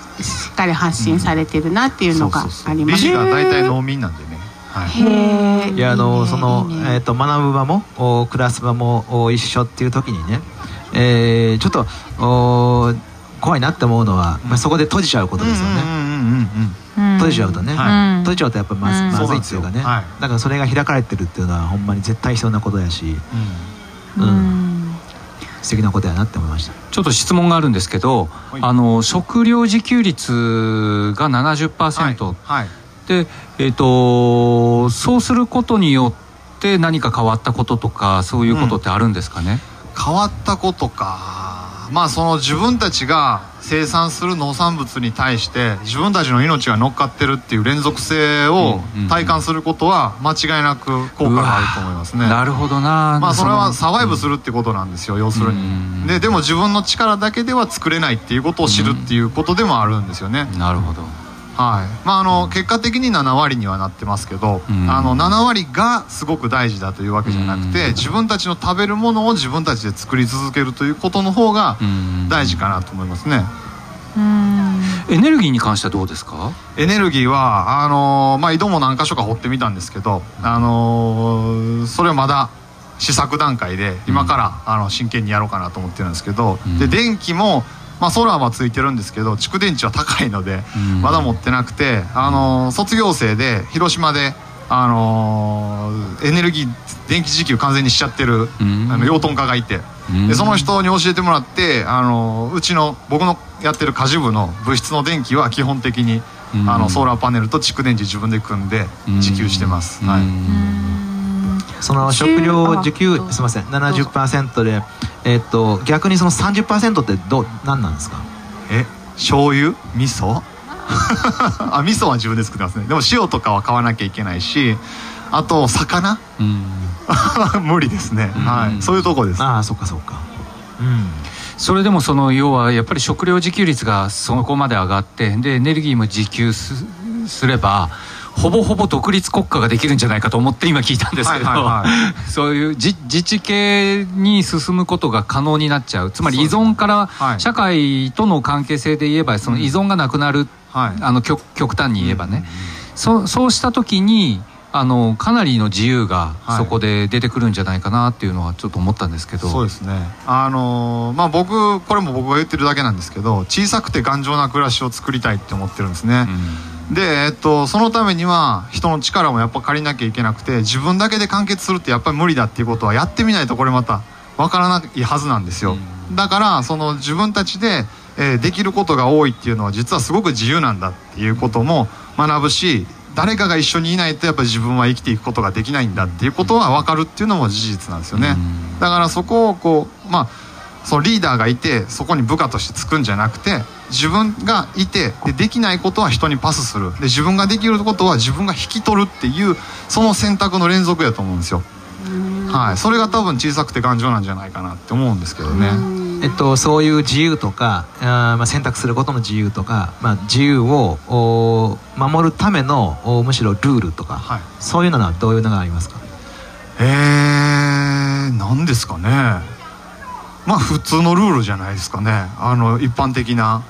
っかり発信されてるなっていうのがあります。大体農民なんでね、はい、いやあのそのえっと学ぶ場もおクラス場もお一緒っていう時にねえーちょっとお怖いなって思うのはまあそこで閉じちゃうことですよね。うんうんうんうんうん閉じちゃうとね。はい。閉じちゃうとやっぱまずうん。まずいっていうかね。はい。だからそれが開かれてるっていうのはほんまに絶対必要なことやし。うん。うん。素敵なことやなって思いました。ちょっと質問があるんですけど、い。あの食料自給率が70%、はい。はい。で、えっとそうすることによって何か変わったこととかそういうことってあるんですかね、変わったことかまあその自分たちが生産する農産物に対して自分たちの命が乗っかってるっていう連続性をうんうん体感することは間違いなく効果があると思いますね。なるほどなまあそれはのサバイブするってことなんですよ要するうんに。ででも自分の力だけでは作れないっていうことを知るっていうことでもあるんですよね。なるほどはい。まあ、あの結果的に7割にはなってますけど、うん。あの7割がすごく大事だというわけじゃなくて、うん。自分たちの食べるものを自分たちで作り続けるということの方がうん。大事かなと思いますね。エネルギーに関してはどうですか？エネルギーはあのまあ、井戸も何箇所か掘ってみたんですけど、あのそれはまだ試作段階で今からあの真剣にやろうかなと思ってるんですけど、うん。で電気も、まあ、ソーラーはついてるんですけど蓄電池は高いので、うん。まだ持ってなくて、あの卒業生で広島で、あのエネルギー電気自給完全にしちゃってる、うん。あの養豚家がいて、うん。でその人に教えてもらって、あのうちの僕のやってる果樹部の物質の電気は基本的に、うん。あのソーラーパネルと蓄電池自分で組んで自給してます。はいその食料自給すみません。70%で、えっと逆にその30%ってどう何なんですか？え醤油？味噌？あ味噌は自分で作ってますね。でも塩とかは買わなきゃいけないしあと魚？うん。無理ですね、うん。はい。そういうとこです。ああそっかそっか。うん。それでもその要はやっぱり食料自給率がそこまで上がってでエネルギーも自給すすればほぼほぼ独立国家ができるんじゃないかと思って今聞いたんですけど、はいはいはそういう自自治系に進むことが可能になっちゃう。つまり依存からはい。社会との関係性で言えばその依存がなくなる、はい。あの極極端に言えばね、そそうした時にあのかなりの自由がはい。そこで出てくるんじゃないかなっていうのはちょっと思ったんですけど、そうですね。あのーまあ僕これも僕が言ってるだけなんですけど小さくて頑丈な暮らしを作りたいって思ってるんですね、で、えっと、そのためには人の力もやっぱ借りなきゃいけなくて自分だけで完結するってやっぱり無理だっていうことはやってみないとこれまた分からないはずなんですよ、だからその自分たちで、えーできることが多いっていうのは実はすごく自由なんだっていうことも学ぶし誰かが一緒にいないとやっぱり自分は生きていくことができないんだっていうことは分かるっていうのも事実なんですよね、うん。だからそこをこうまあそのリーダーがいてそこに部下としてつくんじゃなくて自分がいてでできないことは人にパスするで自分ができることは自分が引き取るっていうその選択の連続やと思うんですよ。はい、それが多分小さくて頑丈なんじゃないかなって思うんですけどね。えっと、そういう自由とかあー、まあ、選択することの自由とか、まあ、自由をお守るためのおむしろルールとか、はいそういうのはどういうのがありますか？えー、何ですかね。まあ普通のルールじゃないですかね。あの一般的な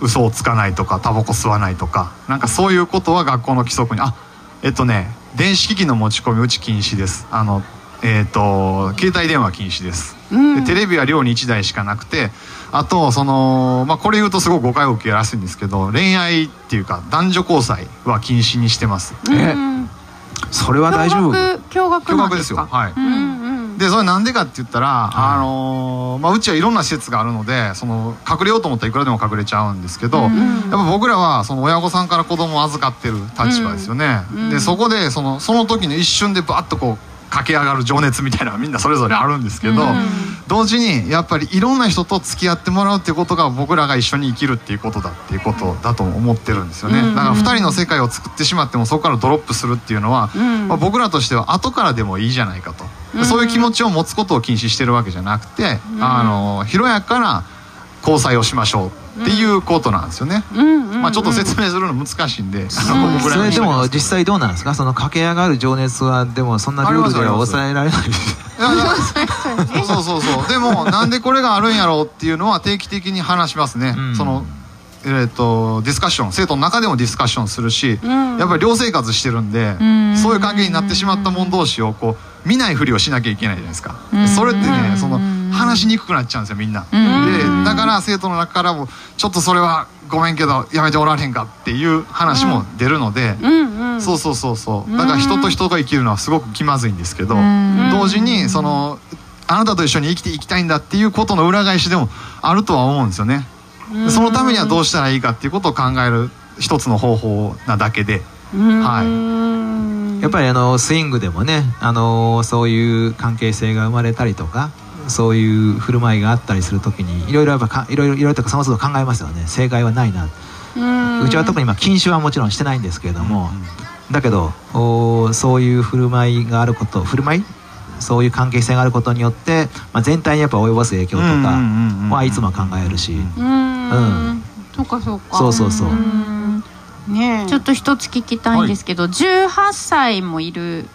嘘をつかないとかタバコ吸わないとか。なんかそういうことは学校の規則に。あえっとね電子機器の持ち込みうち禁止です。あのえっと携帯電話禁止です、でテレビは寮に1台しかなくてあとそのまあこれ言うとすごく誤解を受けやすいんですけど恋愛っていうか男女交際は禁止にしてます。えそれは大丈夫？驚愕ですよ。はい、うんでそれなんでかって言ったら、あのーまあ、うちはいろんな施設があるのでその隠れようと思ったらいくらでも隠れちゃうんですけど、やっぱ僕らはその親御さんから子供を預かってる立場ですよね、でそこでそのその時の一瞬でバッとこう駆け上がる情熱みたいなみんなそれぞれあるんですけど、同時にやっぱりいろんな人と付き合ってもらうっていうことが僕らが一緒に生きるっていうことだっていうことだと思ってるんですよね、だから2人の世界を作ってしまってもそこからドロップするっていうのは、まあ、僕らとしては後からでもいいじゃないかと、そういう気持ちを持つことを禁止してるわけじゃなくて、あの広やかな交際をしましょうっていうことなんですよね、まあ、ちょっと説明するの難しいんで、それでも実際どうなんですか？その駆け上がる情熱はでもそんなルールでは抑えられない。そうそうそう。でもなんでこれがあるんやろうっていうのは定期的に話しますね、うん。そのえー、とディスカッション。生徒の中でもディスカッションするし、やっぱり寮生活してるんで、そういう関係になってしまった者同士をこう見ないふりをしなきゃいけないじゃないですか、それってねその話しにくくなっちゃうんですよみんな、でだから生徒の中からもちょっとそれはごめんけどやめておられへんかっていう話も出るので、そうそうそうそう。だから人と人が生きるのはすごく気まずいんですけど、同時にそのあなたと一緒に生きていきたいんだっていうことの裏返しでもあるとは思うんですよね。でそのためにはどうしたらいいかっていうことを考える一つの方法なだけで、はい、やっぱりあのスイングでもねあのそういう関係性が生まれたりとかそういう振る舞いがあったりするときにいろいろやっぱかいろいろいろいろとかその都度考えますよね。正解はないな。うちは特に今禁酒はもちろんしてないんですけれども、だけどおそういう振る舞いがあること振る舞い？そういう関係性があることによって、まあ、全体にやっぱ及ぼす影響とかはいつも考えるし、うん。そうかそうか。そうそうそう。うん。ねえ。ちょっと一つ聞きたいんですけど、18歳もいる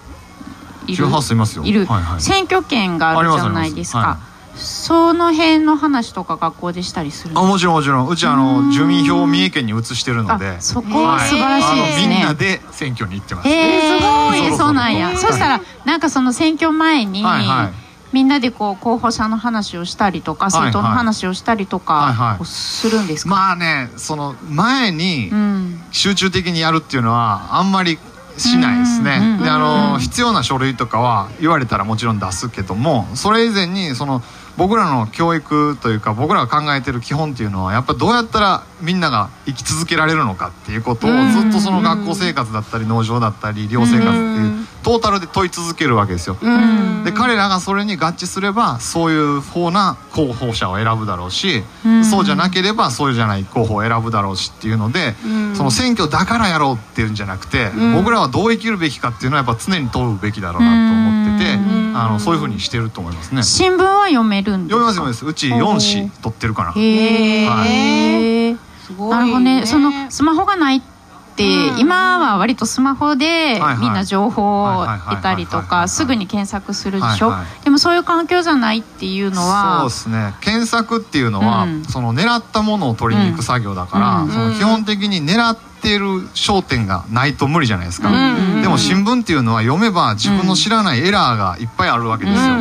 いる。18歳いますよ。いる、はいはい。選挙権があるじゃないですか、その辺の話とか学校でしたりするあもちろんもちろん。うちあの住民票を三重県に移してるので。あそこは素晴らしいですあのみんなねで選挙に行ってます、えー、すごいそう。なんや。はいそしたらなんかその選挙前に、はいはい。みんなでこう候補者の話をしたりとかはいはい。政党の話をしたりとはいはい。かをするんですか、まあねその前にうん。集中的にやるっていうのはあんまりしないですね。うんであうんの必要な書類とかは言われたらもちろん出すけどもそれ以前にその僕らの教育というか僕らが考えてる基本っていうのはやっぱどうやったらみんなが生き続けられるのかっていうことをうん。ずっとその学校生活だったり農場だったり寮生活っていうトータルで問い続けるわけですよ。うん。で彼らがそれに合致すればそういう方な候補者を選ぶだろうし、うん。そうじゃなければそうじゃない候補を選ぶだろうしっていうので、うん。その選挙だからやろうっていうんじゃなくて、うん。僕らはどう生きるべきかっていうのはやっぱ常に問うべきだろうなと思ってて、うん。あのそういうふうにしてると思いますね。新聞は読めるんですか読みます。読みます。うち4紙取ってるかな。へはい。え、すごいなるほどね。そのスマホがないって、うん今は割とスマホではいはい。みんな情報をはいはいはい得たりとはいはいはい。かすぐに検索するでしょ、はいはでもそういう環境じゃないっていうのそうはですね。検索っていうのは、うん。その狙ったものを取りに行く作業だから、うんその基本的に狙ってる焦点がないと無理じゃないですか、うんでも新聞っていうのは読めば自分の知らないエラーがいっぱいあるわけですよ、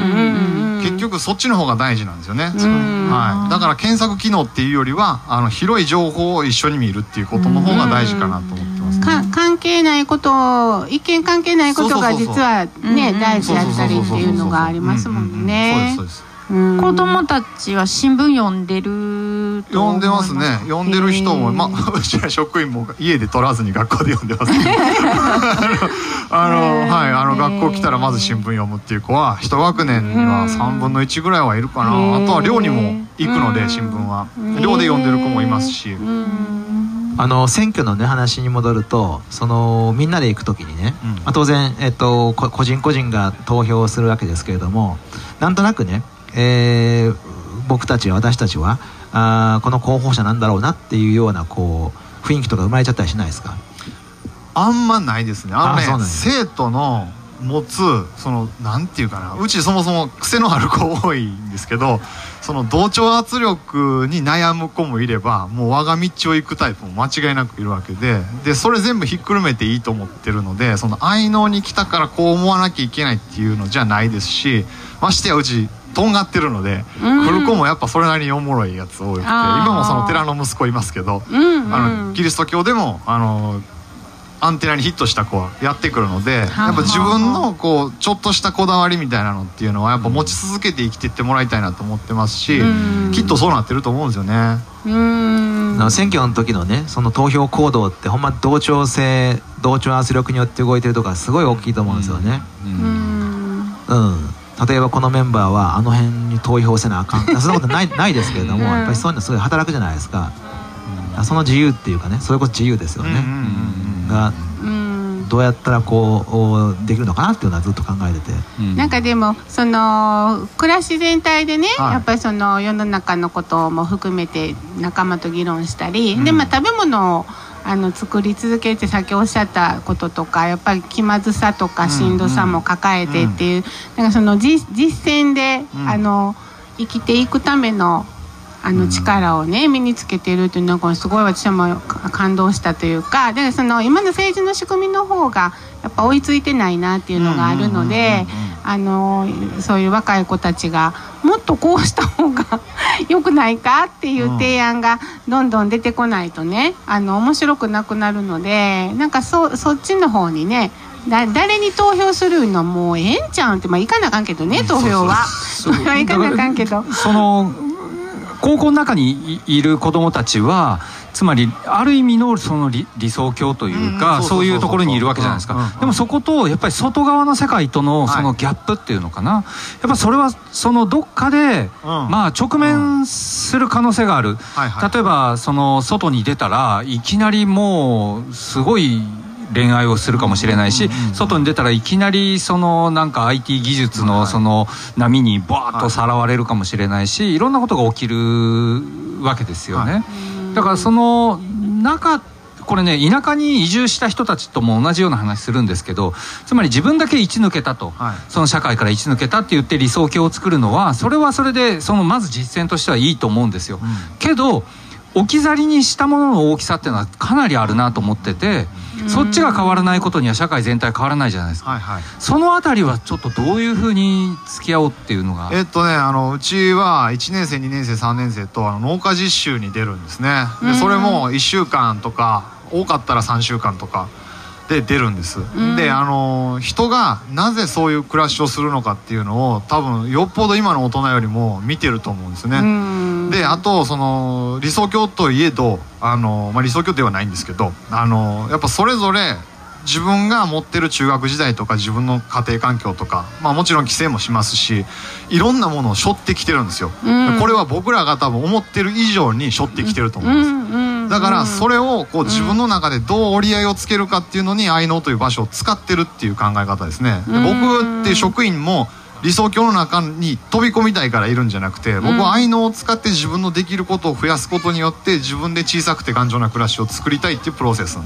結局そっちの方が大事なんですよね、うんはい、だから検索機能っていうよりはあの広い情報を一緒に見るっていうことの方が大事かなと思ってます、か関係ないことを一見関係ないことが実はねうん大事だったりっていうのがありますもんね。そうですそうですうん子供たちは新聞読んでる読んでますね。読んでる人もまあ うちら職員も家で取らずに学校で読んでますけど あのはいあの学校来たらまず新聞読むっていう子は一学年には3分の1ぐらいはいるかな。あとは寮にも行くので新聞は。寮で読んでる子もいますし。うん。あの選挙のね話に戻るとそのみんなで行く時にね、うん。まあ、当然、えっと、こ個人個人が投票するわけですけれどもなんとなくね、えー僕たち私たちはあーこの候補者なんだろうなっていうようなこう雰囲気とか生まれちゃったりしないですか？あんまないですね。あ生徒の持つそのなんていうかな。うちそもそも癖のある子多いんですけどその同調圧力に悩む子もいればもう我が道を行くタイプも間違いなくいるわけででそれ全部ひっくるめていいと思ってるのでその愛能に来たからこう思わなきゃいけないっていうのじゃないですしましてやうちとんがってるので、うん。来る子もやっぱそれなりにおもろいやつ多くて今もその寺の息子いますけどうんあのキリスト教でもあのアンテナにヒットした子はやってくるのでやっぱ自分のこうちょっとしたこだわりみたいなのっていうのはやっぱ持ち続けて生きていってもらいたいなと思ってますしうん。きっとそうなってると思うんですよね。うん。選挙の時のねその投票行動ってほんま同調性同調圧力によって動いてるとかすごい大きいと思うんですよね。うん。うん、例えばこのメンバーはあの辺に投票せなあかん。そんなことないないですけれども、うん。やっぱりそういうのすごい働くじゃないですか、その自由っていうかねそれこそ自由ですよね、うんうんうんがうん。どうやったらこうできるのかなっていうのはずっと考えてて、なんかでもその暮らし全体でね、はい。やっぱりその世の中のことも含めて仲間と議論したり、うんでまあ食べ物をあの作り続けてさっきおっしゃったこととかやっぱり気まずさとかうんしんどさも抱えてっていう、なんかその実実践で、うん。あの生きていくためのあの力をね身につけてるっていうのがすごい私はも感動したというかだからその今の政治の仕組みの方がやっぱ追いついてないなっていうのがあるのであのそういう若い子たちがもっとこうした方が 良くないかっていう提案がどんどん出てこないとねあの面白くなくなるのでなんかそそっちの方にねだ誰に投票するのもうええんちゃうんってまあ行かなあかんけどね投票は。それは 行かなあかんけど。その高校の中にいいる子どもたちはつまりある意味のその理理想郷というか、うんそういうところにいるわけじゃないですか、でもそことやっぱり外側の世界とのそのギャップっていうのかな、やっぱそれはそのどっかで、うん。まあ直面する可能性がある、例えばその外に出たらいきなりもうすごい恋愛をするかもしれないし、外に出たらいきなりそのなんか IT 技術のその波にバーッとさらわれるかもしれないしい。ろんなことが起きるわけですよね。だからその中これね田舎に移住した人たちとも同じような話するんですけどつまり自分だけ一抜けたと、はい。その社会から一抜けたって言って理想郷を作るのはそれはそれでそのまず実践としてはいいと思うんですよ、けど置き去りにしたものの大きさっていうのはかなりあるなと思っててそっちが変わらないことには社会全体変わらないじゃないですか。はいはい。そのあたりはちょっとどういうふうに付き合おうっていうのが？えっとねあのうちは1年生2年生3年生とあの農家実習に出るんですね。でそれも1週間とか多かったら3週間とかで出るんです、であの人がなぜそういう暮らしをするのかっていうのを多分よっぽど今の大人よりも見てると思うんですね、うん。であとその理想郷といえどあの、まあ、理想郷ではないんですけどあのやっぱそれぞれ自分が持ってる中学時代とか自分の家庭環境とか、まあ、もちろん規制もしますしいろんなものを背負ってきてるんですよ、うん。これは僕らが多分思ってる以上に背負ってきてると思ううんです、んうんだからそれをこう自分の中でどう折り合いをつけるかっていうのに愛能という場所を使ってるっていう考え方ですね。で僕っていう職員も理想郷の中に飛び込みたいからいるんじゃなくて僕は愛能を使って自分のできることを増やすことによって自分で小さくて頑丈な暮らしを作りたいっていうプロセス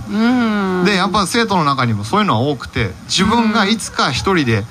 でやっぱ生徒の中にもそういうのは多くて自分がいつか一人で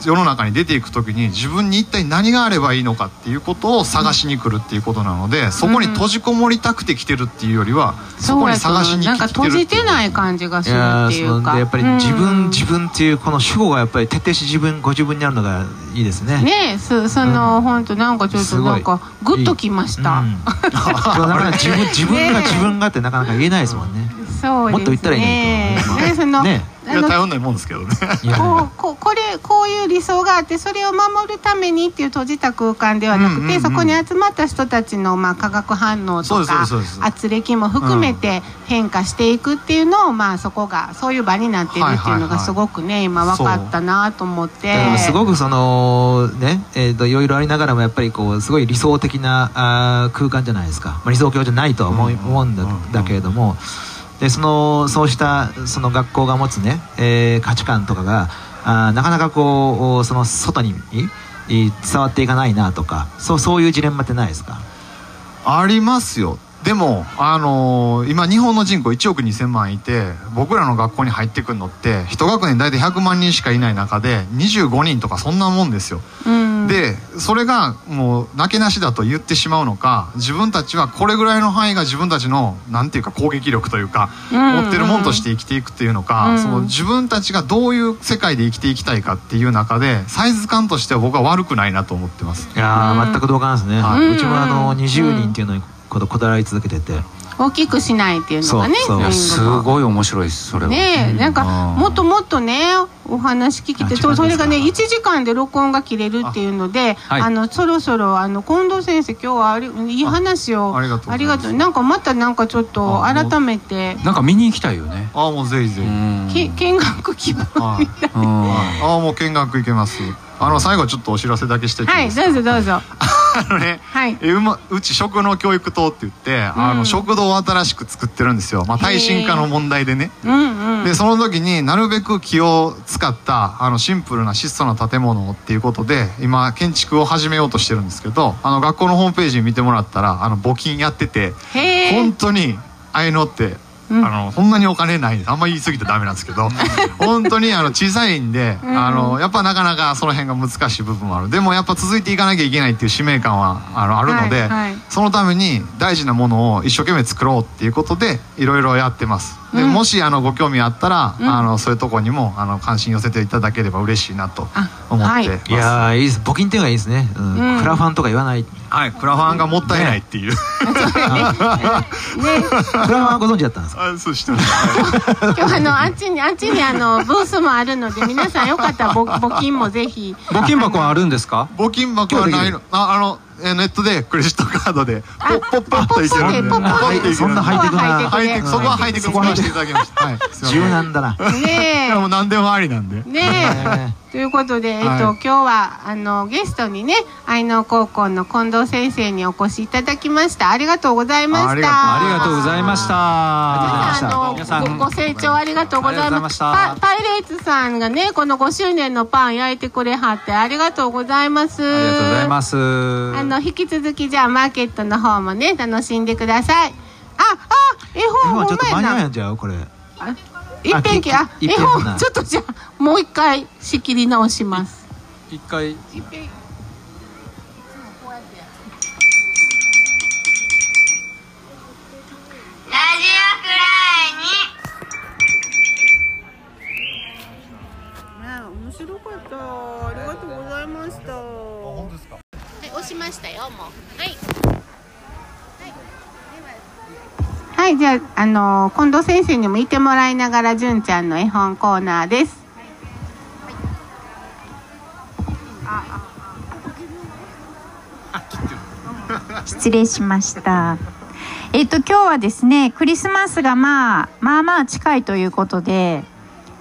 世の中に出ていく時に自分に一体何があればいいのかっていうことを探しに来るっていうことなのでそこに閉じこもりたくて来てるっていうよりはそこに探しになんか来てる閉じてないい感じがすいるやーそっていうかやっぱり自分、自分っていうこの主語がやっぱり徹底して自分ご自分にあるのがいいですね。ねえそその、本当なんかちょっとなんかグッときました、うん、なかなか自分自分が自分がってなかなか言えないですもんね。そうですね。もっと言ったらいいねねその、ねいやあの頼んないもんですけどね。いや。こうこれこういう理想があってそれを守るためにっていう閉じた空間ではなくて、うんうんうんそこに集まった人たちの、まあ、化学反応とか圧力も含めて変化していくっていうのを、まあ、そこがそういう場になっているっていうのはいはいはい。がすごくね今分かったなと思って。すごくそのねえー、といろいろありながらもやっぱりこうすごい理想的なあー空間じゃないですか、まあ、理想郷じゃないとは思い、うん思うんだうんだけれどもでそのそうしたその学校が持つね、えー価値観とかがあなかなかこうその外に伝わっていかないなとかそうそういうジレンマってないですか？ありますよ。でも、あのー今日本の人口1億2000万いて僕らの学校に入ってくるのって一学年大体100万人しかいない中で25人とかそんなもんですよ。うん。でそれがもうなけなしだと言ってしまうのか自分たちはこれぐらいの範囲が自分たちのなんていうか攻撃力というか、うん。持ってるもんとして生きていくっていうのか、うん。その自分たちがどういう世界で生きていきたいかっていう中でサイズ感としては僕は悪くないなと思ってます。いや全く同感ですね、はい。うちもあの20人っていうのにこだこだわり続けてて、大きくしないっていうのがねそうそう。いやすごいい面白いですそれは、ねえなんかうん。もっともっとねお話聞きてあそうそれがね1時間で録音が切れるっていうのであ、はい。のそろそろあの近藤先生今日はありいい話を。あありがとう。なんかまたなんかちょっと改めて。なんか見に行きたいよね。ああもうぜひぜひ、見学希望はい。うん。ああもう見学行けます。あの最後ちょっとお知らせだけしてはいどうぞどうぞ あのねはい。えうまうち食農教育棟って言って、あの食堂を新しく作ってるんですよ、まあ、耐震化の問題でね。うんうん。でその時になるべく木を使ったあのシンプルな質素な建物をっていうことで今建築を始めようとしてるんですけどあの学校のホームページ見てもらったらあの募金やってて本当にああいうのって、うんあのそんなにお金ないです。あんま言い過ぎたらダメなんですけど本当にあの小さいんで、うん。あのやっぱなかなかその辺が難しい部分もある。でもやっぱ続いていかなきゃいけないっていう使命感はあのあるので、はいはい。そのために大事なものを一生懸命作ろうっていうことでいろいろやってますで、うん。もしあのご興味あったら、うん。あのそういうとこにもあの関心寄せていただければ嬉しいなとあ思ってはい。ます。いやーいいです。募金っていうのがいいですね、うん。うん。クラファンとか言わない。クはいクラファンがもったいないっていう、ね。ラファンはご存知だったんですか？あそうしてます。今日あのあっちにあっちにあのブースもあるので皆さんよかったら募募金もぜひ。募金箱はあるんですか？募金箱はないの。ああのえネットでクレジットカードでポッポッポッといけるんで。ポッポッといけるそんなハイテクなハイテクそこはハイテク使わせていただきました。柔軟 だな。いねやもう何でもありなんで。えねえ ということで、えっとはい今日はあのゲストにね愛能高校の近藤先生にお越しいただきました。ありがとうございました。ありがとうありがとうございました。あの皆さんごご清聴ありがとうございました。パパイレーツさんがねこの5周年のパン焼いてくれはってありがとうございます。ありがとうございます。あの引き続きじゃあマーケットの方もね楽しんでください。ああ絵絵本ほ本ちょっと間んまやなに合うんいいっぺんほな本ちょっとじゃあもう一回仕切り直します。一回はい、じゃあ、あの近藤先生にもいてもらいながら、純ちゃんの絵本コーナーです。失礼しました。えっと今日はですねクリスマスがまあまあまあ近いということで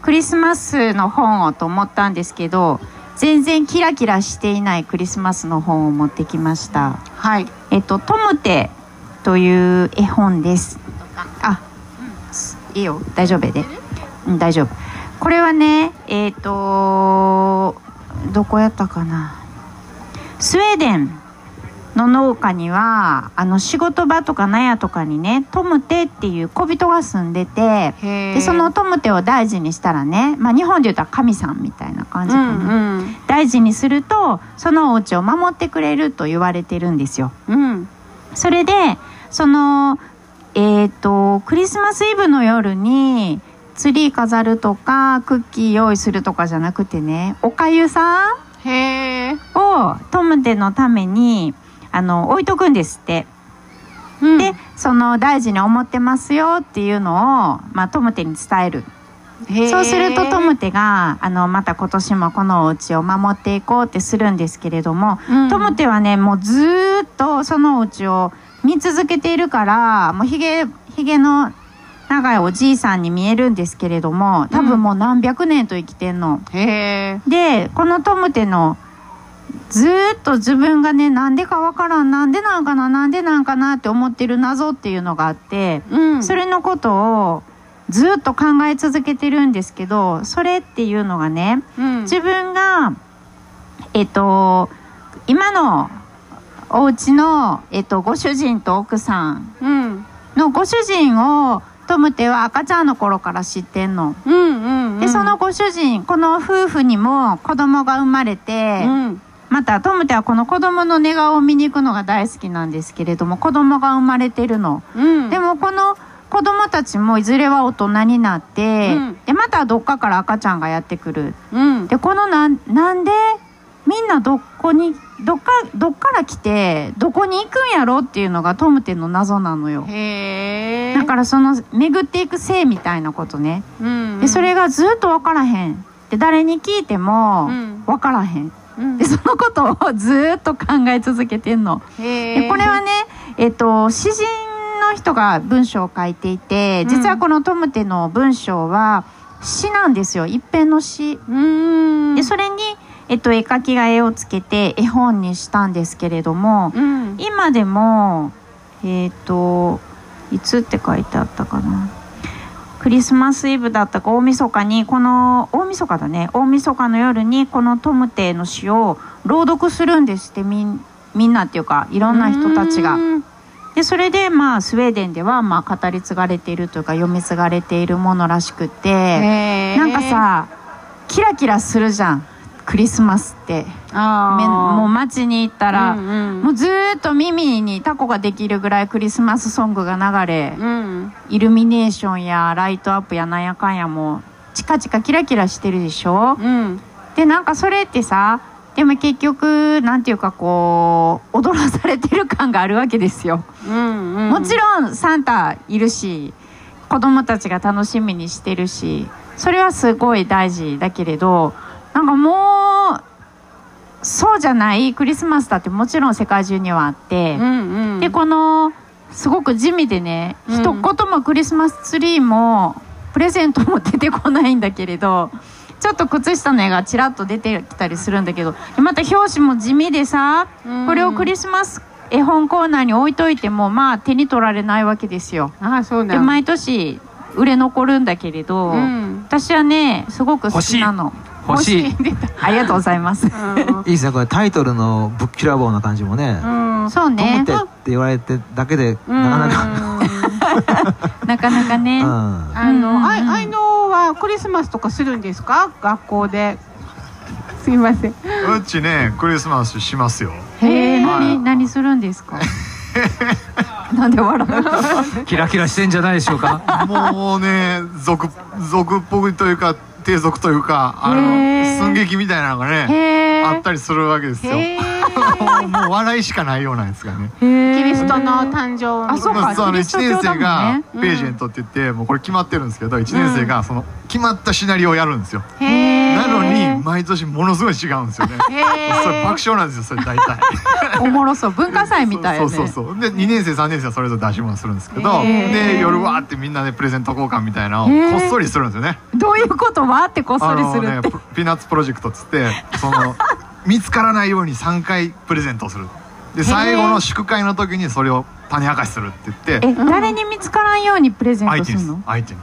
クリスマスの本をと思ったんですけど全然キラキラしていないクリスマスの本を持ってきました。はい。えっとトムテという絵本です。あ、いいよ大丈夫やで。うん大丈夫。これはねえっ、とどこやったかな。スウェーデンの農家にはあの仕事場とか納屋とかにねトムテっていう小人が住んでてでそのトムテを大事にしたらね、まあ、日本で言ったら神さんみたいな感じうかな、んうん大事にするとそのお家を守ってくれると言われてるんですよ。うんそれでそのえっ、とクリスマスイブの夜にツリー飾るとかクッキー用意するとかじゃなくてねおかゆさんへえ。をトムテのためにあの置いとくんですって。うんでその大事に思ってますよっていうのを、まあ、トムテに伝えるそうするとトムテがあのまた今年もこのお家を守っていこうってするんですけれども、うんトムテはねもうずーっとそのお家を見続けているからもうひげひげの長いおじいさんに見えるんですけれども多分もう何百年と生きてんの。へえ。でこのトムテのずーっと自分がねなんでかわからんなんでなんかななんでなんかなって思ってる謎っていうのがあって、うん。それのことをずーっと考え続けてるんですけどそれっていうのがねうん。自分がえっと今のお家のえっとご主人と奥さん。のご主人をトムテは赤ちゃんの頃から知ってんの。うんうんうん。でそのご主人この夫婦にも子供が生まれて、うん。またトムテはこの子供の寝顔を見に行くのが大好きなんですけれども子供が生まれてるの。うん。でもこの子供たちもいずれは大人になって、うんでまたどっかから赤ちゃんがやってくる。うん。でこのなんなんでみんなどこにどっかどっから来てどこに行くんやろっていうのがトムテの謎なのよ。だからその巡っていく性みたいなことね。うん。でそれがずっと分からへん。で誰に聞いてもうん分からへん。うん。でそのことをずっと考え続けてんの。でこれはね、えっと、詩人の人が文章を書いていて実はこのトムテの文章は詩なんですよ一編の詩。うん。でそれに、えっと、絵描きが絵をつけて絵本にしたんですけれどもうん。今でもえっといつって書いてあったかなクリスマスイブだったか大晦日にこの大晦日だね大晦日の夜にこのトムテの詩を朗読するんですってみんなっていうかいろんな人たちが。うんでそれでまあスウェーデンではまあ語り継がれているというか読み継がれているものらしくて。なんかさキラキラするじゃんクリスマスって。もう街に行ったら、うんうんもうずーっと耳にタコができるぐらいクリスマスソングが流れ、うん。イルミネーションやライトアップやなんやかんやもチカチカキラキラしてるでしょ、うん。でなんかそれってさでも結局なんていうかこう踊らされてる感があるわけですよ、うん。うん。もちろんサンタいるし子供たちが楽しみにしてるしそれはすごい大事だけれどなんかもうそうじゃないクリスマスだってもちろん世界中にはあって、うんうん。でこのすごく地味でね、うん一言もクリスマスツリーもプレゼントも出てこないんだけれどちょっと靴下の絵がちらっと出てきたりするんだけどまた表紙も地味でさ、うんこれをクリスマス絵本コーナーに置いといてもまあ手に取られないわけですよ。ああ、そうなんで毎年売れ残るんだけれど、うん。私はねすごく好きなの。欲しい。ありがとうございます。うん。いいですねこれタイトルのぶっきらぼうな感じもね、うん。んそうね。テって言われてだけでなかなか。なかなかね。うん。あうん。の、あいのはクリスマスとかするんですか？学校で。すいません。うちねクリスマスしますよ。へえはい。何何するんですか？なんで笑うキラキラしてんじゃないでしょうか？もうね俗俗っぽいというか低俗というかあの寸劇みたいなのがねあったりするわけですよ。へ もう笑いしかないようなんですがね。キリストの誕生あそうかまあ、そうあのキリスト1教だもんね。年生がうん。ページェントって言って、もうこれ決まってるんですけど1年生がその決まったシナリオをやるんですよ。なのに毎年ものすごい違うんですよね。へそれえ。爆笑なんですよそれ大体。おもろそう。文化祭みたいやね。そうそうそう。で2年生3年生はそれぞれ出し物するんですけどで夜わーってみんなでプレゼント交換みたいなのをこっそりするんですよね。どういうことはってこっそりするって。あのねプピーナッツプロジェクトっつってその見つからないように3回プレゼントをする。で最後の祝会の時にそれを種明かしするって言って。え誰に見つからんようにプレゼントするの？相手に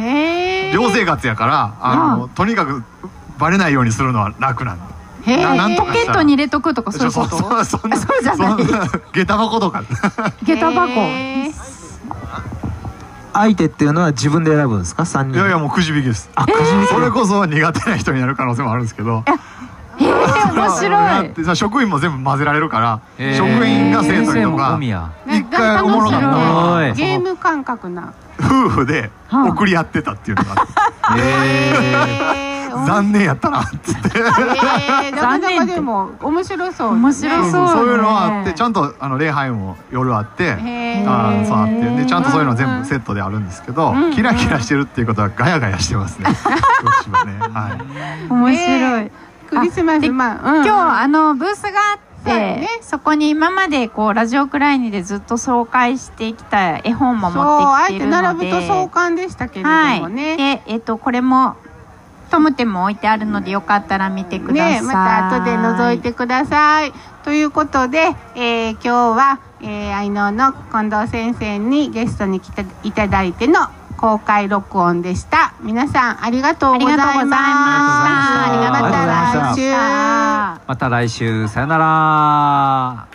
へえ？寮生活やからあのとにかくバレないようにするのは楽なのへえ。ななんとポケットに入れとくとかそういうこと？そうそんなそうじゃない。下駄箱とか。下駄箱。相手っていうのは自分で選ぶんですか？3人いやいやもうくじ引きです。あくじ引き。それこそ苦手な人になる可能性もあるんですけどえー、面や白いって。さ職員も全部混ぜられるから職員が生徒にとか一回おもろかったゲーム感覚な。夫婦ではあ。送り合ってたっていうのがあって。へえ。残念やったなっつって。なかなかでも面白そう。面白そうそういうのはあっねてちゃんとあの礼拝も夜あって。あーそうあって。でちゃんとそういうの全部セットであるんですけどん。キラキラしてるっていうことはガヤガヤしてますね。面白いクリスマスでまあ、うん、今日あのブースがあってね。そこに今までこうラジオクライニでずっと紹介してきた絵本もそう持あえてってきてるの並ぶとで壮観でしたけれどはい。もね、でえっとこれもトムテも置いてあるのでよかったら見てください。ねまた後で覗いてください。ということで、えー今日は、えー、愛能の近藤先生にゲストに来ていただいての公開録音でした。皆さんありがとうございます。ありがとうございました。ありがとうございました。また来週。また来週さよなら